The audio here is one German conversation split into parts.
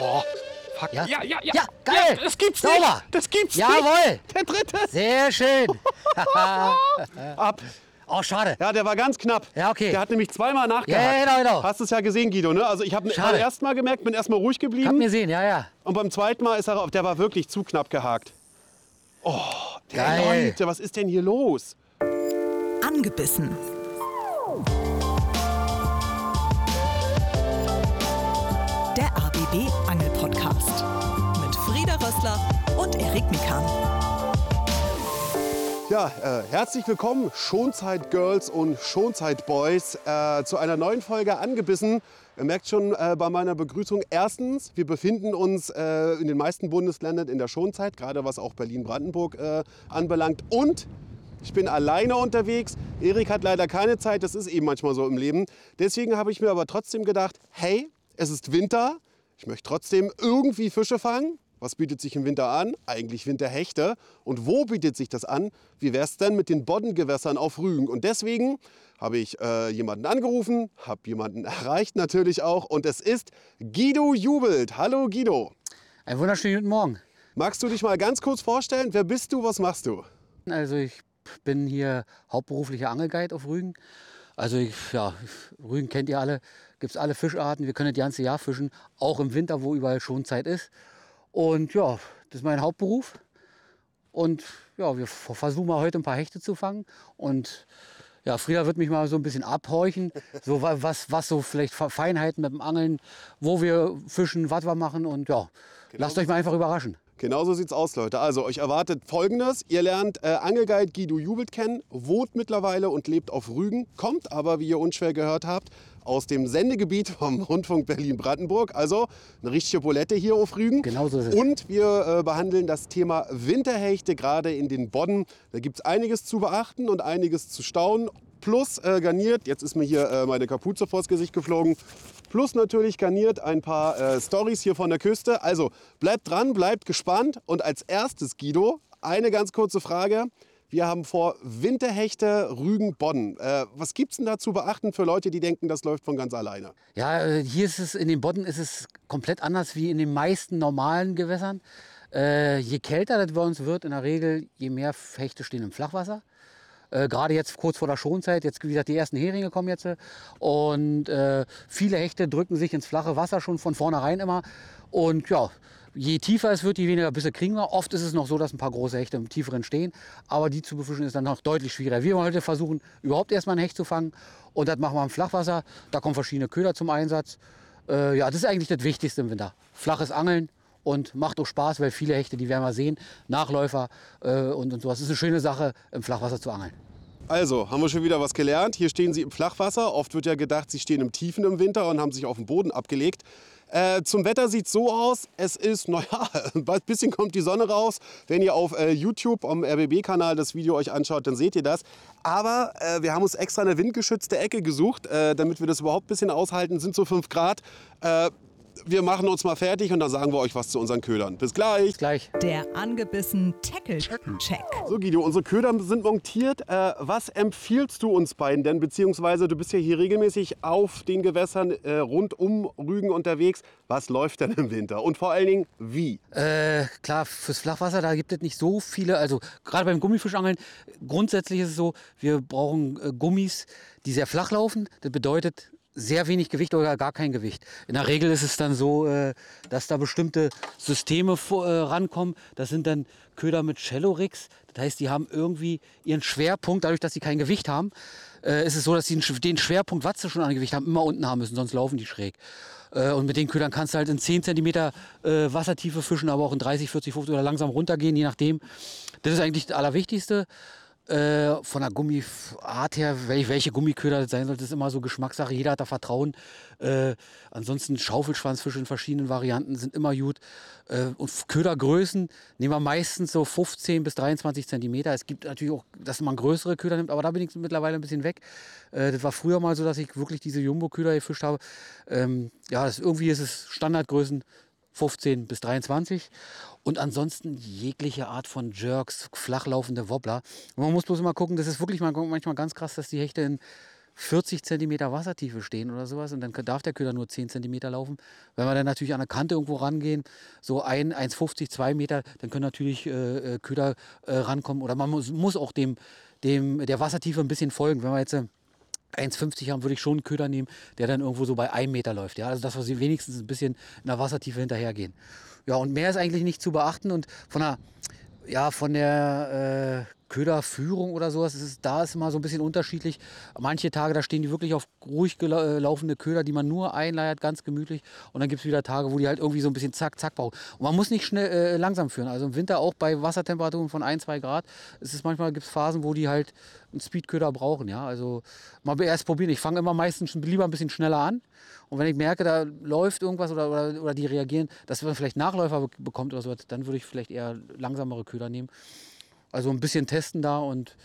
Oh, fuck. Ja? ja, ja. Ja, Ja, geil. Ja, das gibt's Sauber. nicht. Das gibt's Jawohl. nicht. Der dritte. Sehr schön. Ab. Oh, schade. Ja, der war ganz knapp. Ja, okay. Der hat nämlich zweimal nachgehakt. Ja, genau, genau. Hast du es ja gesehen, Guido, ne? Also ich habe beim ersten Mal gemerkt, bin erstmal ruhig Kann geblieben. mir sehen, ja, ja. Und beim zweiten Mal ist er, auf- der war wirklich zu knapp gehakt. Oh, der Geil. Leute, was ist denn hier los? Angebissen. Der ABB Angel Podcast mit Frieda Rössler und Erik Mikan. Ja, äh, herzlich willkommen, Schonzeit Girls und Schonzeit Boys, äh, zu einer neuen Folge angebissen. Ihr merkt schon äh, bei meiner Begrüßung, erstens, wir befinden uns äh, in den meisten Bundesländern in der Schonzeit, gerade was auch Berlin-Brandenburg äh, anbelangt. Und ich bin alleine unterwegs. Erik hat leider keine Zeit, das ist eben manchmal so im Leben. Deswegen habe ich mir aber trotzdem gedacht, hey, es ist Winter, ich möchte trotzdem irgendwie Fische fangen. Was bietet sich im Winter an? Eigentlich Winterhechte. Und wo bietet sich das an? Wie wäre es denn mit den Boddengewässern auf Rügen? Und deswegen habe ich äh, jemanden angerufen, habe jemanden erreicht natürlich auch. Und es ist Guido Jubelt. Hallo Guido. Einen wunderschönen guten Morgen. Magst du dich mal ganz kurz vorstellen? Wer bist du? Was machst du? Also ich bin hier hauptberuflicher Angelguide auf Rügen. Also ich, ja, Rügen kennt ihr alle, gibt es alle Fischarten. Wir können das ganze Jahr fischen, auch im Winter, wo überall Schonzeit ist. Und ja, das ist mein Hauptberuf. Und ja, wir versuchen mal heute ein paar Hechte zu fangen. Und ja, Frieda wird mich mal so ein bisschen abhorchen, so wa- was, was so vielleicht Fe- Feinheiten mit dem Angeln, wo wir fischen, was wir machen. Und ja, lasst euch mal einfach überraschen. Genauso sieht's aus, Leute. Also, euch erwartet Folgendes. Ihr lernt äh, Angelguide Guido Jubelt kennen, wohnt mittlerweile und lebt auf Rügen, kommt aber, wie ihr unschwer gehört habt, aus dem Sendegebiet vom Rundfunk Berlin-Brandenburg. Also eine richtige Bulette hier auf Rügen. Genau so ist es. Und wir äh, behandeln das Thema Winterhechte gerade in den Bodden. Da gibt's einiges zu beachten und einiges zu staunen. Plus äh, garniert, jetzt ist mir hier äh, meine Kapuze vors Gesicht geflogen. Plus natürlich garniert ein paar äh, Stories hier von der Küste. Also bleibt dran, bleibt gespannt. Und als erstes, Guido, eine ganz kurze Frage. Wir haben vor Winterhechte Rügen Bodden. Äh, was gibt's denn da zu beachten für Leute, die denken, das läuft von ganz alleine? Ja, äh, hier ist es in den Bodden ist es komplett anders wie in den meisten normalen Gewässern. Äh, je kälter das bei uns wird, in der Regel, je mehr Hechte stehen im Flachwasser. Äh, Gerade jetzt kurz vor der Schonzeit, jetzt wie gesagt, die ersten Heringe kommen jetzt. Und äh, viele Hechte drücken sich ins flache Wasser schon von vornherein immer. Und ja, je tiefer es wird, je weniger Bisse kriegen wir. Oft ist es noch so, dass ein paar große Hechte im tieferen stehen. Aber die zu befischen ist dann noch deutlich schwieriger. Wir wollen heute versuchen, überhaupt erstmal einen Hecht zu fangen. Und das machen wir im Flachwasser. Da kommen verschiedene Köder zum Einsatz. Äh, ja, das ist eigentlich das Wichtigste im Winter. Flaches Angeln und macht auch Spaß, weil viele Hechte, die werden wir sehen, Nachläufer äh, und, und sowas. Das ist eine schöne Sache, im Flachwasser zu angeln. Also, haben wir schon wieder was gelernt. Hier stehen sie im Flachwasser. Oft wird ja gedacht, sie stehen im Tiefen im Winter und haben sich auf den Boden abgelegt. Äh, zum Wetter sieht so aus, es ist, naja, ein bisschen kommt die Sonne raus. Wenn ihr auf äh, YouTube am RBB-Kanal das Video euch anschaut, dann seht ihr das. Aber äh, wir haben uns extra eine windgeschützte Ecke gesucht, äh, damit wir das überhaupt ein bisschen aushalten. Sind so 5 Grad. Wir machen uns mal fertig und dann sagen wir euch was zu unseren Ködern. Bis gleich. Gleich. Der Angebissen Tackle Check. So Guido, unsere Köder sind montiert. Äh, was empfiehlst du uns beiden denn? Beziehungsweise du bist ja hier regelmäßig auf den Gewässern äh, rund um Rügen unterwegs. Was läuft denn im Winter? Und vor allen Dingen, wie? Äh, klar, fürs Flachwasser, da gibt es nicht so viele. Also gerade beim Gummifischangeln, grundsätzlich ist es so, wir brauchen äh, Gummis, die sehr flach laufen. Das bedeutet sehr wenig Gewicht oder gar kein Gewicht. In der Regel ist es dann so, äh, dass da bestimmte Systeme äh, rankommen. Das sind dann Köder mit Shallow Rigs. Das heißt, die haben irgendwie ihren Schwerpunkt, dadurch, dass sie kein Gewicht haben, äh, ist es so, dass sie den Sch- den Schwerpunkt, was sie schon an Gewicht haben, immer unten haben müssen, sonst laufen die schräg. Und mit den Ködern kannst du halt in 10 cm Wassertiefe fischen, aber auch in 30, 40, 50 oder langsam runtergehen, je nachdem. Das ist eigentlich das Allerwichtigste. Äh, von der Gummiart her, wel- welche Gummiköder das sein sollte, ist immer so Geschmackssache. Jeder hat da Vertrauen. Äh, ansonsten Schaufelschwanzfische in verschiedenen Varianten sind immer gut. Äh, und Ködergrößen nehmen wir meistens so 15 bis 23 Zentimeter. Es gibt natürlich auch, dass man größere Köder nimmt, aber da bin ich mittlerweile ein bisschen weg. Äh, das war früher mal so, dass ich wirklich diese Jumbo-Köder gefischt habe. Ähm, ja, das, irgendwie ist es Standardgrößen 15 bis 23. Und ansonsten jegliche Art von Jerks, flachlaufende Wobbler. Und man muss bloß immer gucken, das ist wirklich mal- manchmal ganz krass, dass die Hechte in 40 Zentimeter Wassertiefe stehen oder sowas und dann darf der Köder nur 10 Zentimeter laufen. Wenn wir dann natürlich an der Kante irgendwo rangehen, so 1,50, 2 Meter, dann können natürlich äh, äh, Köder äh, rankommen oder man muss, muss auch dem, dem, der Wassertiefe ein bisschen folgen. Wenn wir jetzt äh, 1,50 haben, würde ich schon einen Köder nehmen, der dann irgendwo so bei einem Meter läuft. Ja? Also dass wir sie wenigstens ein bisschen in der Wassertiefe hinterhergehen. Ja, und mehr ist eigentlich nicht zu beachten und von der, ja, von der äh, Köderführung oder sowas, ist, da ist immer so ein bisschen unterschiedlich. Manche Tage, da stehen die wirklich auf ruhig gelaufene Köder, die man nur einleiert, ganz gemütlich. Und dann gibt es wieder Tage, wo die halt irgendwie so ein bisschen zack, zack brauchen. Und man muss nicht schnell äh, langsam führen. Also im Winter auch bei Wassertemperaturen von 1, 2 Grad, ist es manchmal gibt es Phasen, wo die halt einen Speedköder brauchen. Ja? Also mal erst probieren. Ich fange immer meistens lieber ein bisschen schneller an. Und wenn ich merke, da läuft irgendwas oder, oder, oder die reagieren, dass man vielleicht Nachläufer bekommt oder so, dann würde ich vielleicht eher langsamere Köder nehmen. Also ein bisschen testen da und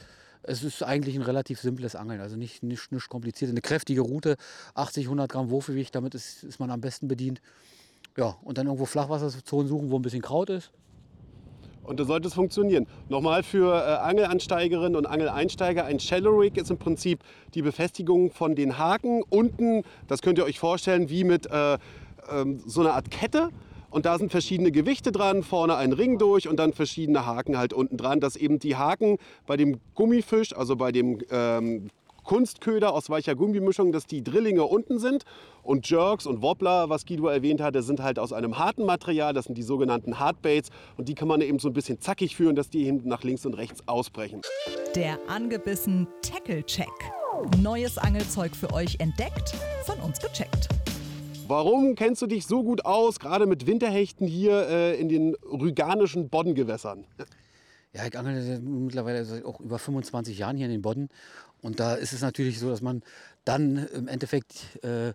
es ist eigentlich ein relativ simples Angeln, also nicht, nicht, nicht kompliziert. Eine kräftige Route, 80, 100 Gramm Wurfgewicht, damit ist, ist man am besten bedient. Ja, und dann irgendwo Flachwasserzonen suchen, wo ein bisschen Kraut ist. Und da sollte es funktionieren. Nochmal für äh, Angelansteigerinnen und Angeleinsteiger, ein Shallow Rig ist im Prinzip die Befestigung von den Haken. Unten, das könnt ihr euch vorstellen, wie mit äh, äh, so einer Art Kette. Und da sind verschiedene Gewichte dran, vorne ein Ring durch und dann verschiedene Haken halt unten dran, dass eben die Haken bei dem Gummifisch, also bei dem ähm, Kunstköder aus weicher Gummimischung, dass die Drillinge unten sind und Jerks und Wobbler, was Guido erwähnt hatte, sind halt aus einem harten Material, das sind die sogenannten Hardbaits und die kann man eben so ein bisschen zackig führen, dass die hinten nach links und rechts ausbrechen. Der angebissen Tackle Check. Neues Angelzeug für euch entdeckt, von uns gecheckt. Warum kennst du dich so gut aus, gerade mit Winterhechten hier äh, in den rüganischen Boddengewässern? Ja, ich angel mittlerweile seit auch über 25 Jahren hier in den Bodden. Und da ist es natürlich so, dass man dann im Endeffekt äh,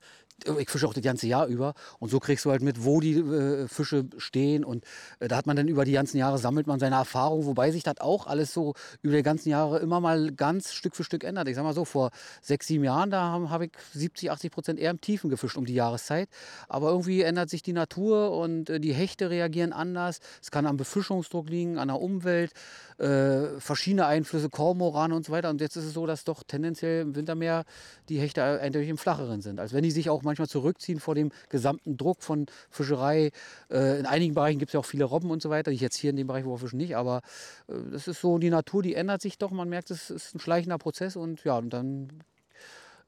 ich fische auch das ganze Jahr über und so kriegst du halt mit, wo die äh, Fische stehen und äh, da hat man dann über die ganzen Jahre sammelt man seine Erfahrung, wobei sich das auch alles so über die ganzen Jahre immer mal ganz Stück für Stück ändert. Ich sag mal so, vor sechs, sieben Jahren, da habe hab ich 70, 80 Prozent eher im Tiefen gefischt um die Jahreszeit, aber irgendwie ändert sich die Natur und äh, die Hechte reagieren anders. Es kann am Befischungsdruck liegen, an der Umwelt, äh, verschiedene Einflüsse, Kormoran und so weiter und jetzt ist es so, dass doch tendenziell im Wintermeer die Hechte eindeutig im Flacheren sind, als wenn die sich auch manchmal zurückziehen vor dem gesamten Druck von Fischerei. Äh, in einigen Bereichen gibt es ja auch viele Robben und so weiter. Ich jetzt hier in dem Bereich, wo wir fischen, nicht. Aber äh, das ist so, die Natur, die ändert sich doch. Man merkt, es ist ein schleichender Prozess und ja, und dann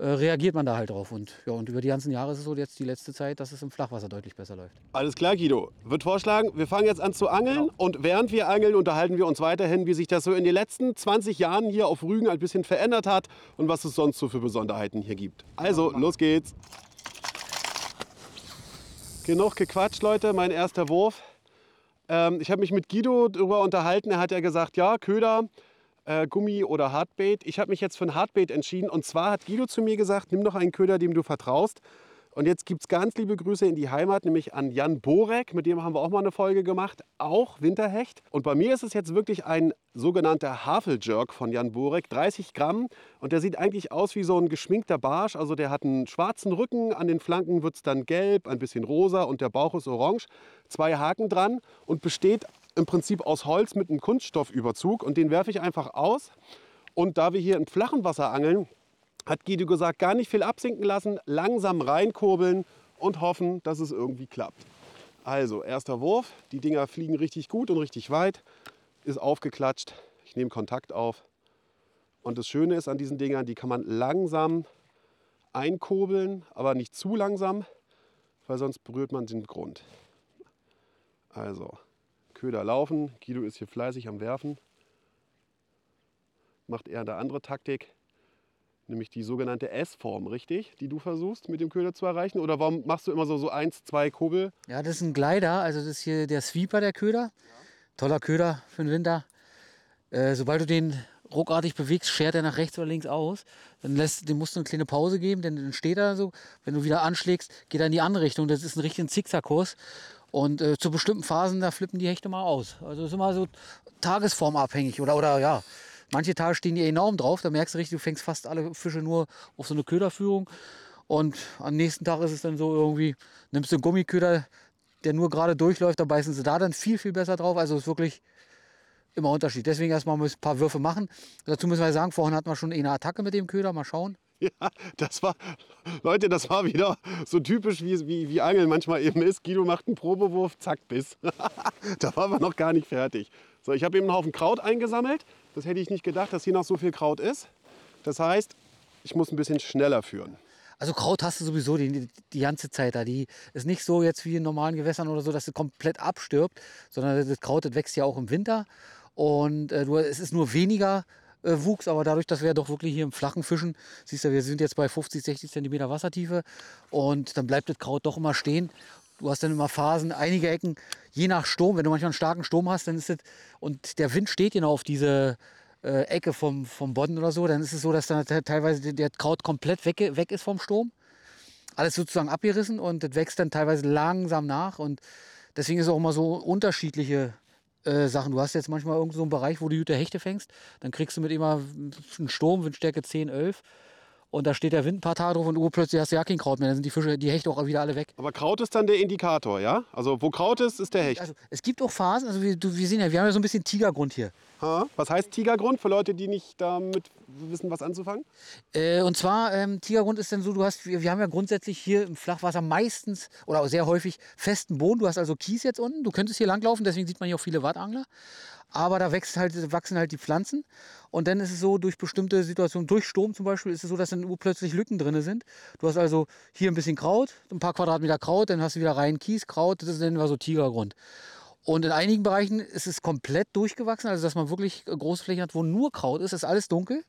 reagiert man da halt drauf. Und, ja, und über die ganzen Jahre ist es so jetzt die letzte Zeit, dass es im Flachwasser deutlich besser läuft. Alles klar, Guido. Wird vorschlagen, wir fangen jetzt an zu angeln genau. und während wir angeln, unterhalten wir uns weiterhin, wie sich das so in den letzten 20 Jahren hier auf Rügen ein bisschen verändert hat und was es sonst so für Besonderheiten hier gibt. Also, los geht's. Genug gequatscht, Leute. Mein erster Wurf. Ähm, ich habe mich mit Guido darüber unterhalten. Er hat ja gesagt, ja, Köder, äh, Gummi oder Hardbait. Ich habe mich jetzt für ein Hardbait entschieden. Und zwar hat Guido zu mir gesagt, nimm doch einen Köder, dem du vertraust. Und jetzt gibt es ganz liebe Grüße in die Heimat, nämlich an Jan Borek. Mit dem haben wir auch mal eine Folge gemacht. Auch Winterhecht. Und bei mir ist es jetzt wirklich ein sogenannter Haveljerk von Jan Borek. 30 Gramm. Und der sieht eigentlich aus wie so ein geschminkter Barsch. Also der hat einen schwarzen Rücken. An den Flanken wird es dann gelb, ein bisschen rosa und der Bauch ist orange. Zwei Haken dran und besteht im Prinzip aus Holz mit einem Kunststoffüberzug. Und den werfe ich einfach aus. Und da wir hier im flachen Wasser angeln, hat Guido gesagt, gar nicht viel absinken lassen, langsam reinkurbeln und hoffen, dass es irgendwie klappt. Also, erster Wurf. Die Dinger fliegen richtig gut und richtig weit. Ist aufgeklatscht. Ich nehme Kontakt auf. Und das Schöne ist an diesen Dingern, die kann man langsam einkurbeln, aber nicht zu langsam, weil sonst berührt man den Grund. Also, Köder laufen. Guido ist hier fleißig am Werfen. Macht eher eine andere Taktik nämlich die sogenannte S-Form, richtig? Die du versuchst mit dem Köder zu erreichen? Oder warum machst du immer so, so eins, zwei Kurbel? Ja, das ist ein Glider, also das ist hier der Sweeper, der Köder. Toller Köder für den Winter. Äh, sobald du den ruckartig bewegst, schert er nach rechts oder links aus. Dann lässt, dem musst du eine kleine Pause geben, denn dann steht er so. Wenn du wieder anschlägst, geht er in die andere Richtung. Das ist ein richtiger Zickzackkurs. Und äh, zu bestimmten Phasen, da flippen die Hechte mal aus. Also das ist immer so tagesformabhängig oder, oder ja, Manche Tage stehen die enorm drauf, da merkst du richtig, du fängst fast alle Fische nur auf so eine Köderführung. Und am nächsten Tag ist es dann so irgendwie, nimmst du einen Gummiköder, der nur gerade durchläuft, da beißen sie da dann viel, viel besser drauf. Also es ist wirklich immer Unterschied. Deswegen erstmal ein paar Würfe machen. Dazu müssen wir sagen, vorhin hatten wir schon eine Attacke mit dem Köder, mal schauen. Ja, das war, Leute, das war wieder so typisch, wie, wie, wie Angeln manchmal eben ist. Guido macht einen Probewurf, zack, Biss. da waren wir noch gar nicht fertig. So, ich habe eben einen Haufen Kraut eingesammelt. Das hätte ich nicht gedacht, dass hier noch so viel Kraut ist. Das heißt, ich muss ein bisschen schneller führen. Also Kraut hast du sowieso die, die ganze Zeit da. Die ist nicht so jetzt wie in normalen Gewässern oder so, dass sie komplett abstirbt, sondern das Kraut das wächst ja auch im Winter. Und äh, du, es ist nur weniger äh, Wuchs, aber dadurch, dass wir ja doch wirklich hier im flachen Fischen, siehst du, wir sind jetzt bei 50, 60 Zentimeter Wassertiefe und dann bleibt das Kraut doch immer stehen. Du hast dann immer Phasen, einige Ecken, je nach Sturm, wenn du manchmal einen starken Sturm hast, dann ist es, und der Wind steht genau auf diese äh, Ecke vom, vom Bodden oder so, dann ist es so, dass dann teilweise der Kraut komplett weg, weg ist vom Sturm. Alles sozusagen abgerissen und das wächst dann teilweise langsam nach und deswegen ist es auch immer so unterschiedliche äh, Sachen. Du hast jetzt manchmal irgend so einen Bereich, wo du gute Hechte fängst, dann kriegst du mit immer einen Sturm, Windstärke 10, 11 und da steht der Wind ein paar Tage drauf und urplötzlich hast du ja kein Kraut mehr. Dann sind die Fische, die Hechte auch wieder alle weg. Aber Kraut ist dann der Indikator, ja? Also wo Kraut ist, ist der Hecht. Also es gibt auch Phasen, also wir, du, wir sehen ja, wir haben ja so ein bisschen Tigergrund hier. Ha? Was heißt Tigergrund für Leute, die nicht damit wissen, was anzufangen? Äh, und zwar, ähm, Tigergrund ist dann so, du hast, wir, wir haben ja grundsätzlich hier im Flachwasser meistens oder sehr häufig festen Boden. Du hast also Kies jetzt unten, du könntest hier langlaufen, deswegen sieht man hier auch viele Wattangler. Aber da wächst halt, wachsen halt die Pflanzen. Und dann ist es so, durch bestimmte Situationen, durch Sturm zum Beispiel, ist es so, dass dann plötzlich Lücken drin sind. Du hast also hier ein bisschen Kraut, ein paar Quadratmeter Kraut, dann hast du wieder rein Kies, Kraut, das nennen wir so Tigergrund. Und in einigen Bereichen ist es komplett durchgewachsen, also dass man wirklich große Flächen hat, wo nur Kraut ist, ist alles dunkel.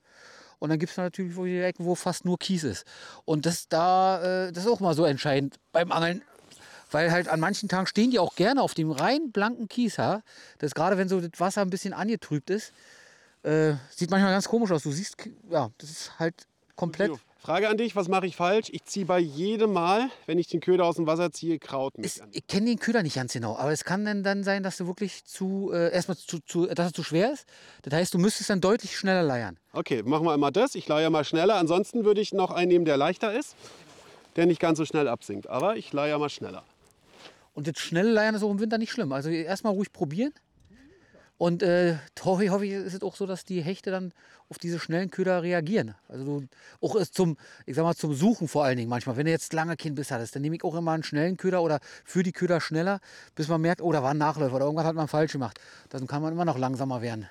Und dann gibt es natürlich Ecken, wo fast nur Kies ist. Und das, da, äh, das ist auch mal so entscheidend beim Angeln. Weil halt an manchen Tagen stehen die auch gerne auf dem rein blanken Kies. Ha? Das gerade wenn so das Wasser ein bisschen angetrübt ist, äh, sieht manchmal ganz komisch aus. Du siehst, ja, das ist halt komplett. Frage an dich, was mache ich falsch? Ich ziehe bei jedem Mal, wenn ich den Köder aus dem Wasser ziehe, Kraut mit. Es, ich kenne den Köder nicht ganz genau, aber es kann dann, dann sein, dass du wirklich zu, äh, erstmal zu, zu, dass es zu schwer ist. Das heißt, du müsstest dann deutlich schneller leiern. Okay, machen wir immer das. Ich leier mal schneller. Ansonsten würde ich noch einen nehmen, der leichter ist, der nicht ganz so schnell absinkt. Aber ich leier mal schneller. Und das schnelle Leiern ist auch im Winter nicht schlimm. Also erstmal ruhig probieren. Und äh, hoffe, ich, ist es auch so, dass die Hechte dann auf diese schnellen Köder reagieren. Also du, auch zum, ich sag mal, zum Suchen vor allen Dingen manchmal. Wenn du jetzt lange keinen Biss hattest, dann nehme ich auch immer einen schnellen Köder oder für die Köder schneller, bis man merkt, oh, da war ein Nachläufer oder irgendwas hat man falsch gemacht. Dann kann man immer noch langsamer werden.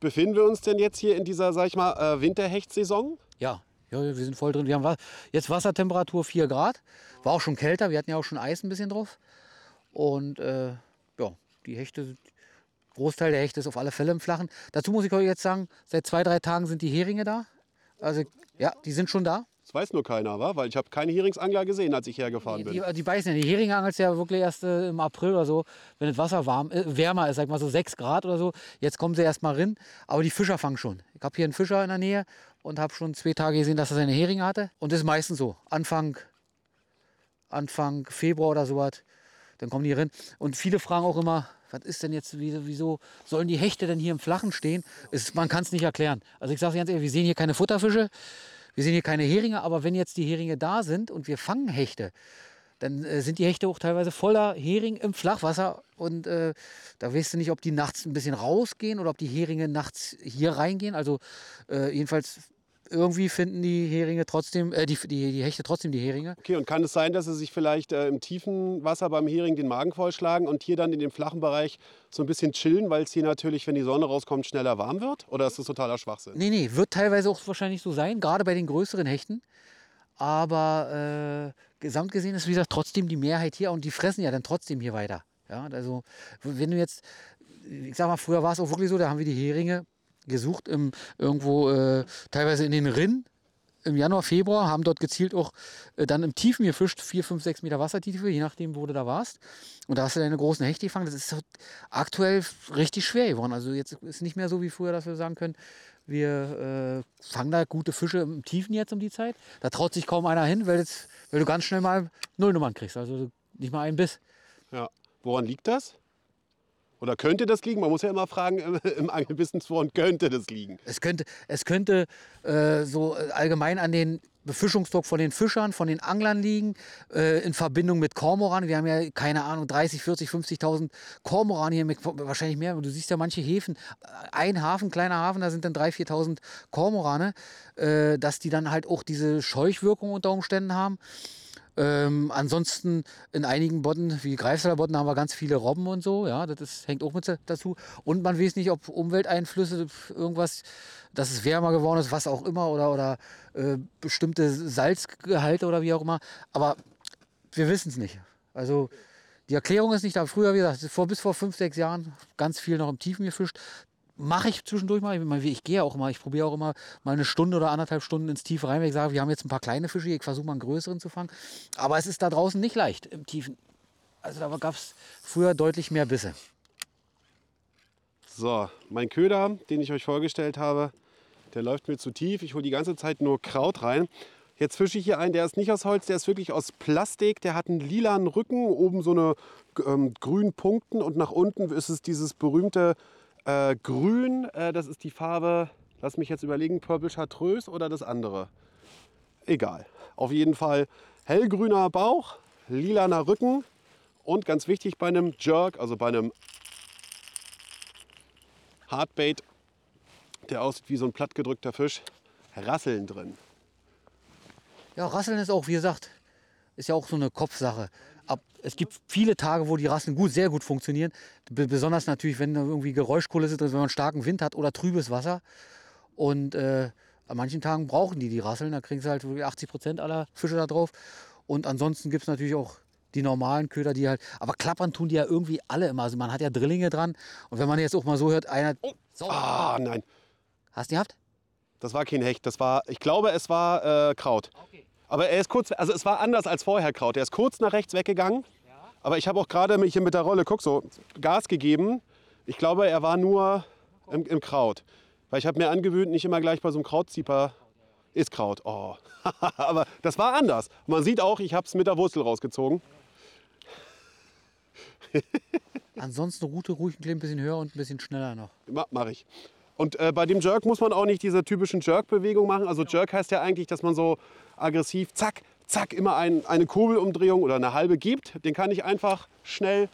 Befinden wir uns denn jetzt hier in dieser, sag ich mal, äh, Winterhechtsaison? Ja, ja, wir sind voll drin. Wir haben jetzt Wassertemperatur 4 Grad. War auch schon kälter. Wir hatten ja auch schon Eis ein bisschen drauf. Und äh, ja, die Hechte, Großteil der Hechte ist auf alle Fälle im Flachen. Dazu muss ich euch jetzt sagen, seit zwei, drei Tagen sind die Heringe da. Also ja, die sind schon da. Das weiß nur keiner, wa? weil ich habe keine Heringsangler gesehen, als ich hergefahren die, bin. Die, die beißen ja. Die Heringe angelst ja wirklich erst äh, im April oder so, wenn das Wasser warm, äh, wärmer ist, sag mal so 6 Grad oder so. Jetzt kommen sie erst mal rein. Aber die Fischer fangen schon. Ich habe hier einen Fischer in der Nähe und habe schon zwei Tage gesehen, dass er seine Heringe hatte. Und das ist meistens so. Anfang, Anfang Februar oder sowas dann kommen die rein. Und viele fragen auch immer, was ist denn jetzt, wieso sollen die Hechte denn hier im Flachen stehen? Es, man kann es nicht erklären. Also ich sage ganz ehrlich, wir sehen hier keine Futterfische, wir sehen hier keine Heringe, aber wenn jetzt die Heringe da sind und wir fangen Hechte, dann äh, sind die Hechte auch teilweise voller Hering im Flachwasser. Und äh, da weißt du nicht, ob die nachts ein bisschen rausgehen oder ob die Heringe nachts hier reingehen. Also äh, jedenfalls irgendwie finden die Heringe trotzdem, äh, die, die, die Hechte trotzdem die Heringe. Okay, und kann es sein, dass sie sich vielleicht äh, im tiefen Wasser beim Hering den Magen vollschlagen und hier dann in dem flachen Bereich so ein bisschen chillen, weil es hier natürlich, wenn die Sonne rauskommt, schneller warm wird? Oder ist das totaler Schwachsinn? Nee, nee, wird teilweise auch wahrscheinlich so sein, gerade bei den größeren Hechten. Aber äh, gesamt gesehen ist, wie gesagt, trotzdem die Mehrheit hier und die fressen ja dann trotzdem hier weiter. Ja, also, wenn du jetzt, ich sag mal, früher war es auch wirklich so, da haben wir die Heringe gesucht, im, irgendwo äh, teilweise in den Rinnen im Januar, Februar, haben dort gezielt auch äh, dann im Tiefen gefischt, 4, 5, 6 Meter Wassertiefe, je nachdem, wo du da warst. Und da hast du deine großen Hechte gefangen. Das ist aktuell richtig schwer geworden. Also jetzt ist es nicht mehr so wie früher, dass wir sagen können, wir äh, fangen da gute Fische im Tiefen jetzt um die Zeit. Da traut sich kaum einer hin, weil, jetzt, weil du ganz schnell mal Nullnummern kriegst. Also nicht mal einen Biss. Ja. Woran liegt das? Oder könnte das liegen? Man muss ja immer fragen im, Angelwissensfonds, könnte das liegen? Es könnte, es könnte äh, so allgemein an den Befischungsdruck von den Fischern, von den Anglern liegen, äh, in Verbindung mit Kormoran. Wir haben ja, keine Ahnung, 30, 40, 50.000 Kormoran hier, mit, wahrscheinlich mehr. Du siehst ja manche Häfen, ein Hafen, kleiner Hafen, da sind dann 3.000, 4.000 Kormorane, äh, dass die dann halt auch diese Scheuchwirkung unter Umständen haben. Ähm, ansonsten in einigen Bodden, wie Greifswalder Bodden, haben wir ganz viele Robben und so. Ja, das hängt auch mit dazu. Und man weiß nicht, ob Umwelteinflüsse, irgendwas, dass es wärmer geworden ist, was auch immer, oder, oder äh, bestimmte Salzgehalte oder wie auch immer. Aber wir wissen es nicht. Also die Erklärung ist nicht da. Früher, wie gesagt, vor, bis vor fünf, sechs Jahren ganz viel noch im Tiefen gefischt mache ich zwischendurch mal. Ich, ich gehe auch immer, ich probiere auch immer mal eine Stunde oder anderthalb Stunden ins Tiefe rein, weil ich sage, wir haben jetzt ein paar kleine Fische, ich versuche mal einen größeren zu fangen. Aber es ist da draußen nicht leicht im Tiefen. Also da gab es früher deutlich mehr Bisse. So, mein Köder, den ich euch vorgestellt habe, der läuft mir zu tief. Ich hole die ganze Zeit nur Kraut rein. Jetzt fische ich hier einen, der ist nicht aus Holz, der ist wirklich aus Plastik. Der hat einen lilanen Rücken, oben so eine ähm, grünen Punkten und nach unten ist es dieses berühmte äh, grün, äh, das ist die Farbe, lass mich jetzt überlegen, Purple Chartreuse oder das andere. Egal. Auf jeden Fall hellgrüner Bauch, lilaner Rücken und ganz wichtig bei einem Jerk, also bei einem Hardbait, der aussieht wie so ein plattgedrückter Fisch, Rasseln drin. Ja, Rasseln ist auch, wie gesagt, ist ja auch so eine Kopfsache ab, es gibt viele Tage, wo die Rasseln gut, sehr gut funktionieren. B besonders natürlich, wenn irgendwie Geräuschkulisse ist, wenn man starken Wind hat oder trübes Wasser. Und äh, an manchen Tagen brauchen die die Rasseln. Da kriegen sie halt 80 Prozent aller Fische da drauf. Und ansonsten gibt es natürlich auch die normalen Köder, die halt. Aber klappern tun die ja irgendwie alle immer. Also man hat ja Drillinge dran. Und wenn man jetzt auch mal so hört, einer. Oh. So. Ah, nein. Hast du gehabt? Das war kein Hecht. Das war, ich glaube, es war äh, Kraut. Okay. Aber er ist kurz, also es war anders als vorher Kraut. Er ist kurz nach rechts weggegangen. Ja. Aber ich habe auch gerade hier mit der Rolle, guck so, Gas gegeben. Ich glaube, er war nur im, im Kraut. Weil ich habe mir angewöhnt, nicht immer gleich bei so einem Krautzieper ist Kraut. Oh. Aber das war anders. Man sieht auch, ich habe es mit der Wurzel rausgezogen. Ansonsten Route ruhig ein bisschen höher und ein bisschen schneller noch. Mache ich. Und äh, bei dem Jerk muss man auch nicht diese typischen Jerk-Bewegungen machen. Also Jerk heißt ja eigentlich, dass man so aggressiv, zack, zack, immer ein, eine Kurbelumdrehung oder eine halbe gibt. Den kann ich einfach schnell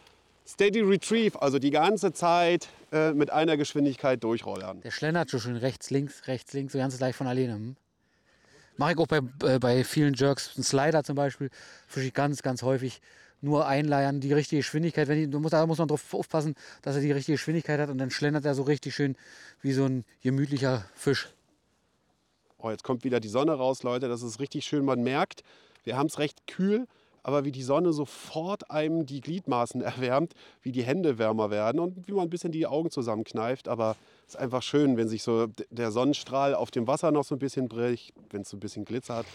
Steady Retrieve, also die ganze Zeit äh, mit einer Geschwindigkeit durchrollern. Der schlendert schon schön rechts, links, rechts, links, so ganz leicht von alleine. Hm? Mache ich auch bei, äh, bei vielen Jerks, ein Slider zum Beispiel, fische ich ganz, ganz häufig nur einleiern, die richtige Geschwindigkeit. Wenn die, muss, da muss man darauf aufpassen, dass er die richtige Geschwindigkeit hat und dann schlendert er so richtig schön wie so ein gemütlicher Fisch. Oh, jetzt kommt wieder die Sonne raus, Leute. Das ist richtig schön. Man merkt, wir haben es recht kühl, aber wie die Sonne sofort einem die Gliedmaßen erwärmt, wie die Hände wärmer werden und wie man ein bisschen die Augen zusammenkneift. Aber es ist einfach schön, wenn sich so der Sonnenstrahl auf dem Wasser noch so ein bisschen bricht, wenn es so ein bisschen glitzert.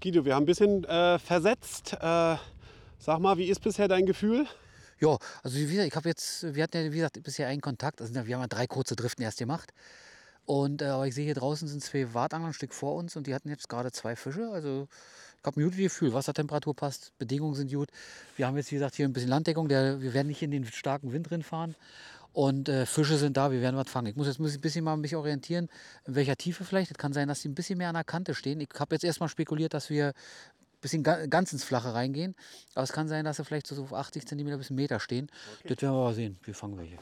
Guido, wir haben ein bisschen äh, versetzt. Äh, sag mal, wie ist bisher dein Gefühl? Ja, also wie gesagt, ich habe jetzt, wir hatten ja wie gesagt bisher einen Kontakt. Also wir haben ja drei kurze Driften erst gemacht. Und äh, ich sehe hier draußen sind zwei Wartangler ein Stück vor uns und die hatten jetzt gerade zwei Fische. Also ich habe ein gutes Gefühl, Wassertemperatur passt, Bedingungen sind gut. Wir haben jetzt, wie gesagt, hier ein bisschen Landdeckung. Der, wir werden nicht in den starken Wind drin fahren. Und äh, Fische sind da, wir werden was fangen. Ich muss jetzt ein bisschen mal mich orientieren, in welcher Tiefe vielleicht. Es kann sein, dass sie ein bisschen mehr an der Kante stehen. Ich habe jetzt erstmal spekuliert, dass wir ein bisschen ganz ins Flache reingehen. Aber es kann sein, dass sie vielleicht so auf 80 cm bis einen Meter stehen. Okay. Das werden wir mal sehen. Wir fangen welche.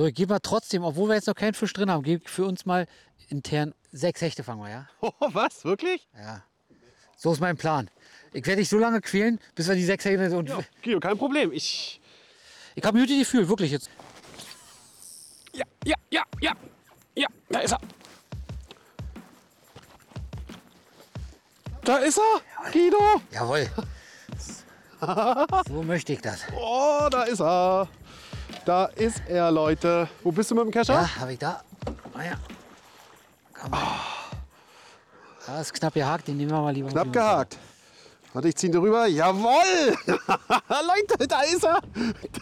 So, ich gebe mal trotzdem, obwohl wir jetzt noch keinen Fisch drin haben, gebe für uns mal intern sechs Hechte fangen wir, ja? Oh, was? Wirklich? Ja. So ist mein Plan. Ich werde dich so lange quälen, bis wir die sechs Hechte und. Ja, Guido, kein Problem. Ich. Ich habe ein gutes Gefühl, wirklich jetzt. Ja, ja, ja, ja. Ja, da ist er. Da ist er, Guido. Jawohl. so möchte ich das. Oh, da ist er. Da ist er, Leute. Wo bist du mit dem Kescher? Ja, habe ich da. Ah ja. Komm mal. Ah, ist knapp gehakt, den nehmen wir mal lieber. Knapp gehakt. Warte, ich ziehe ihn rüber. Jawoll! Leute, da ist er!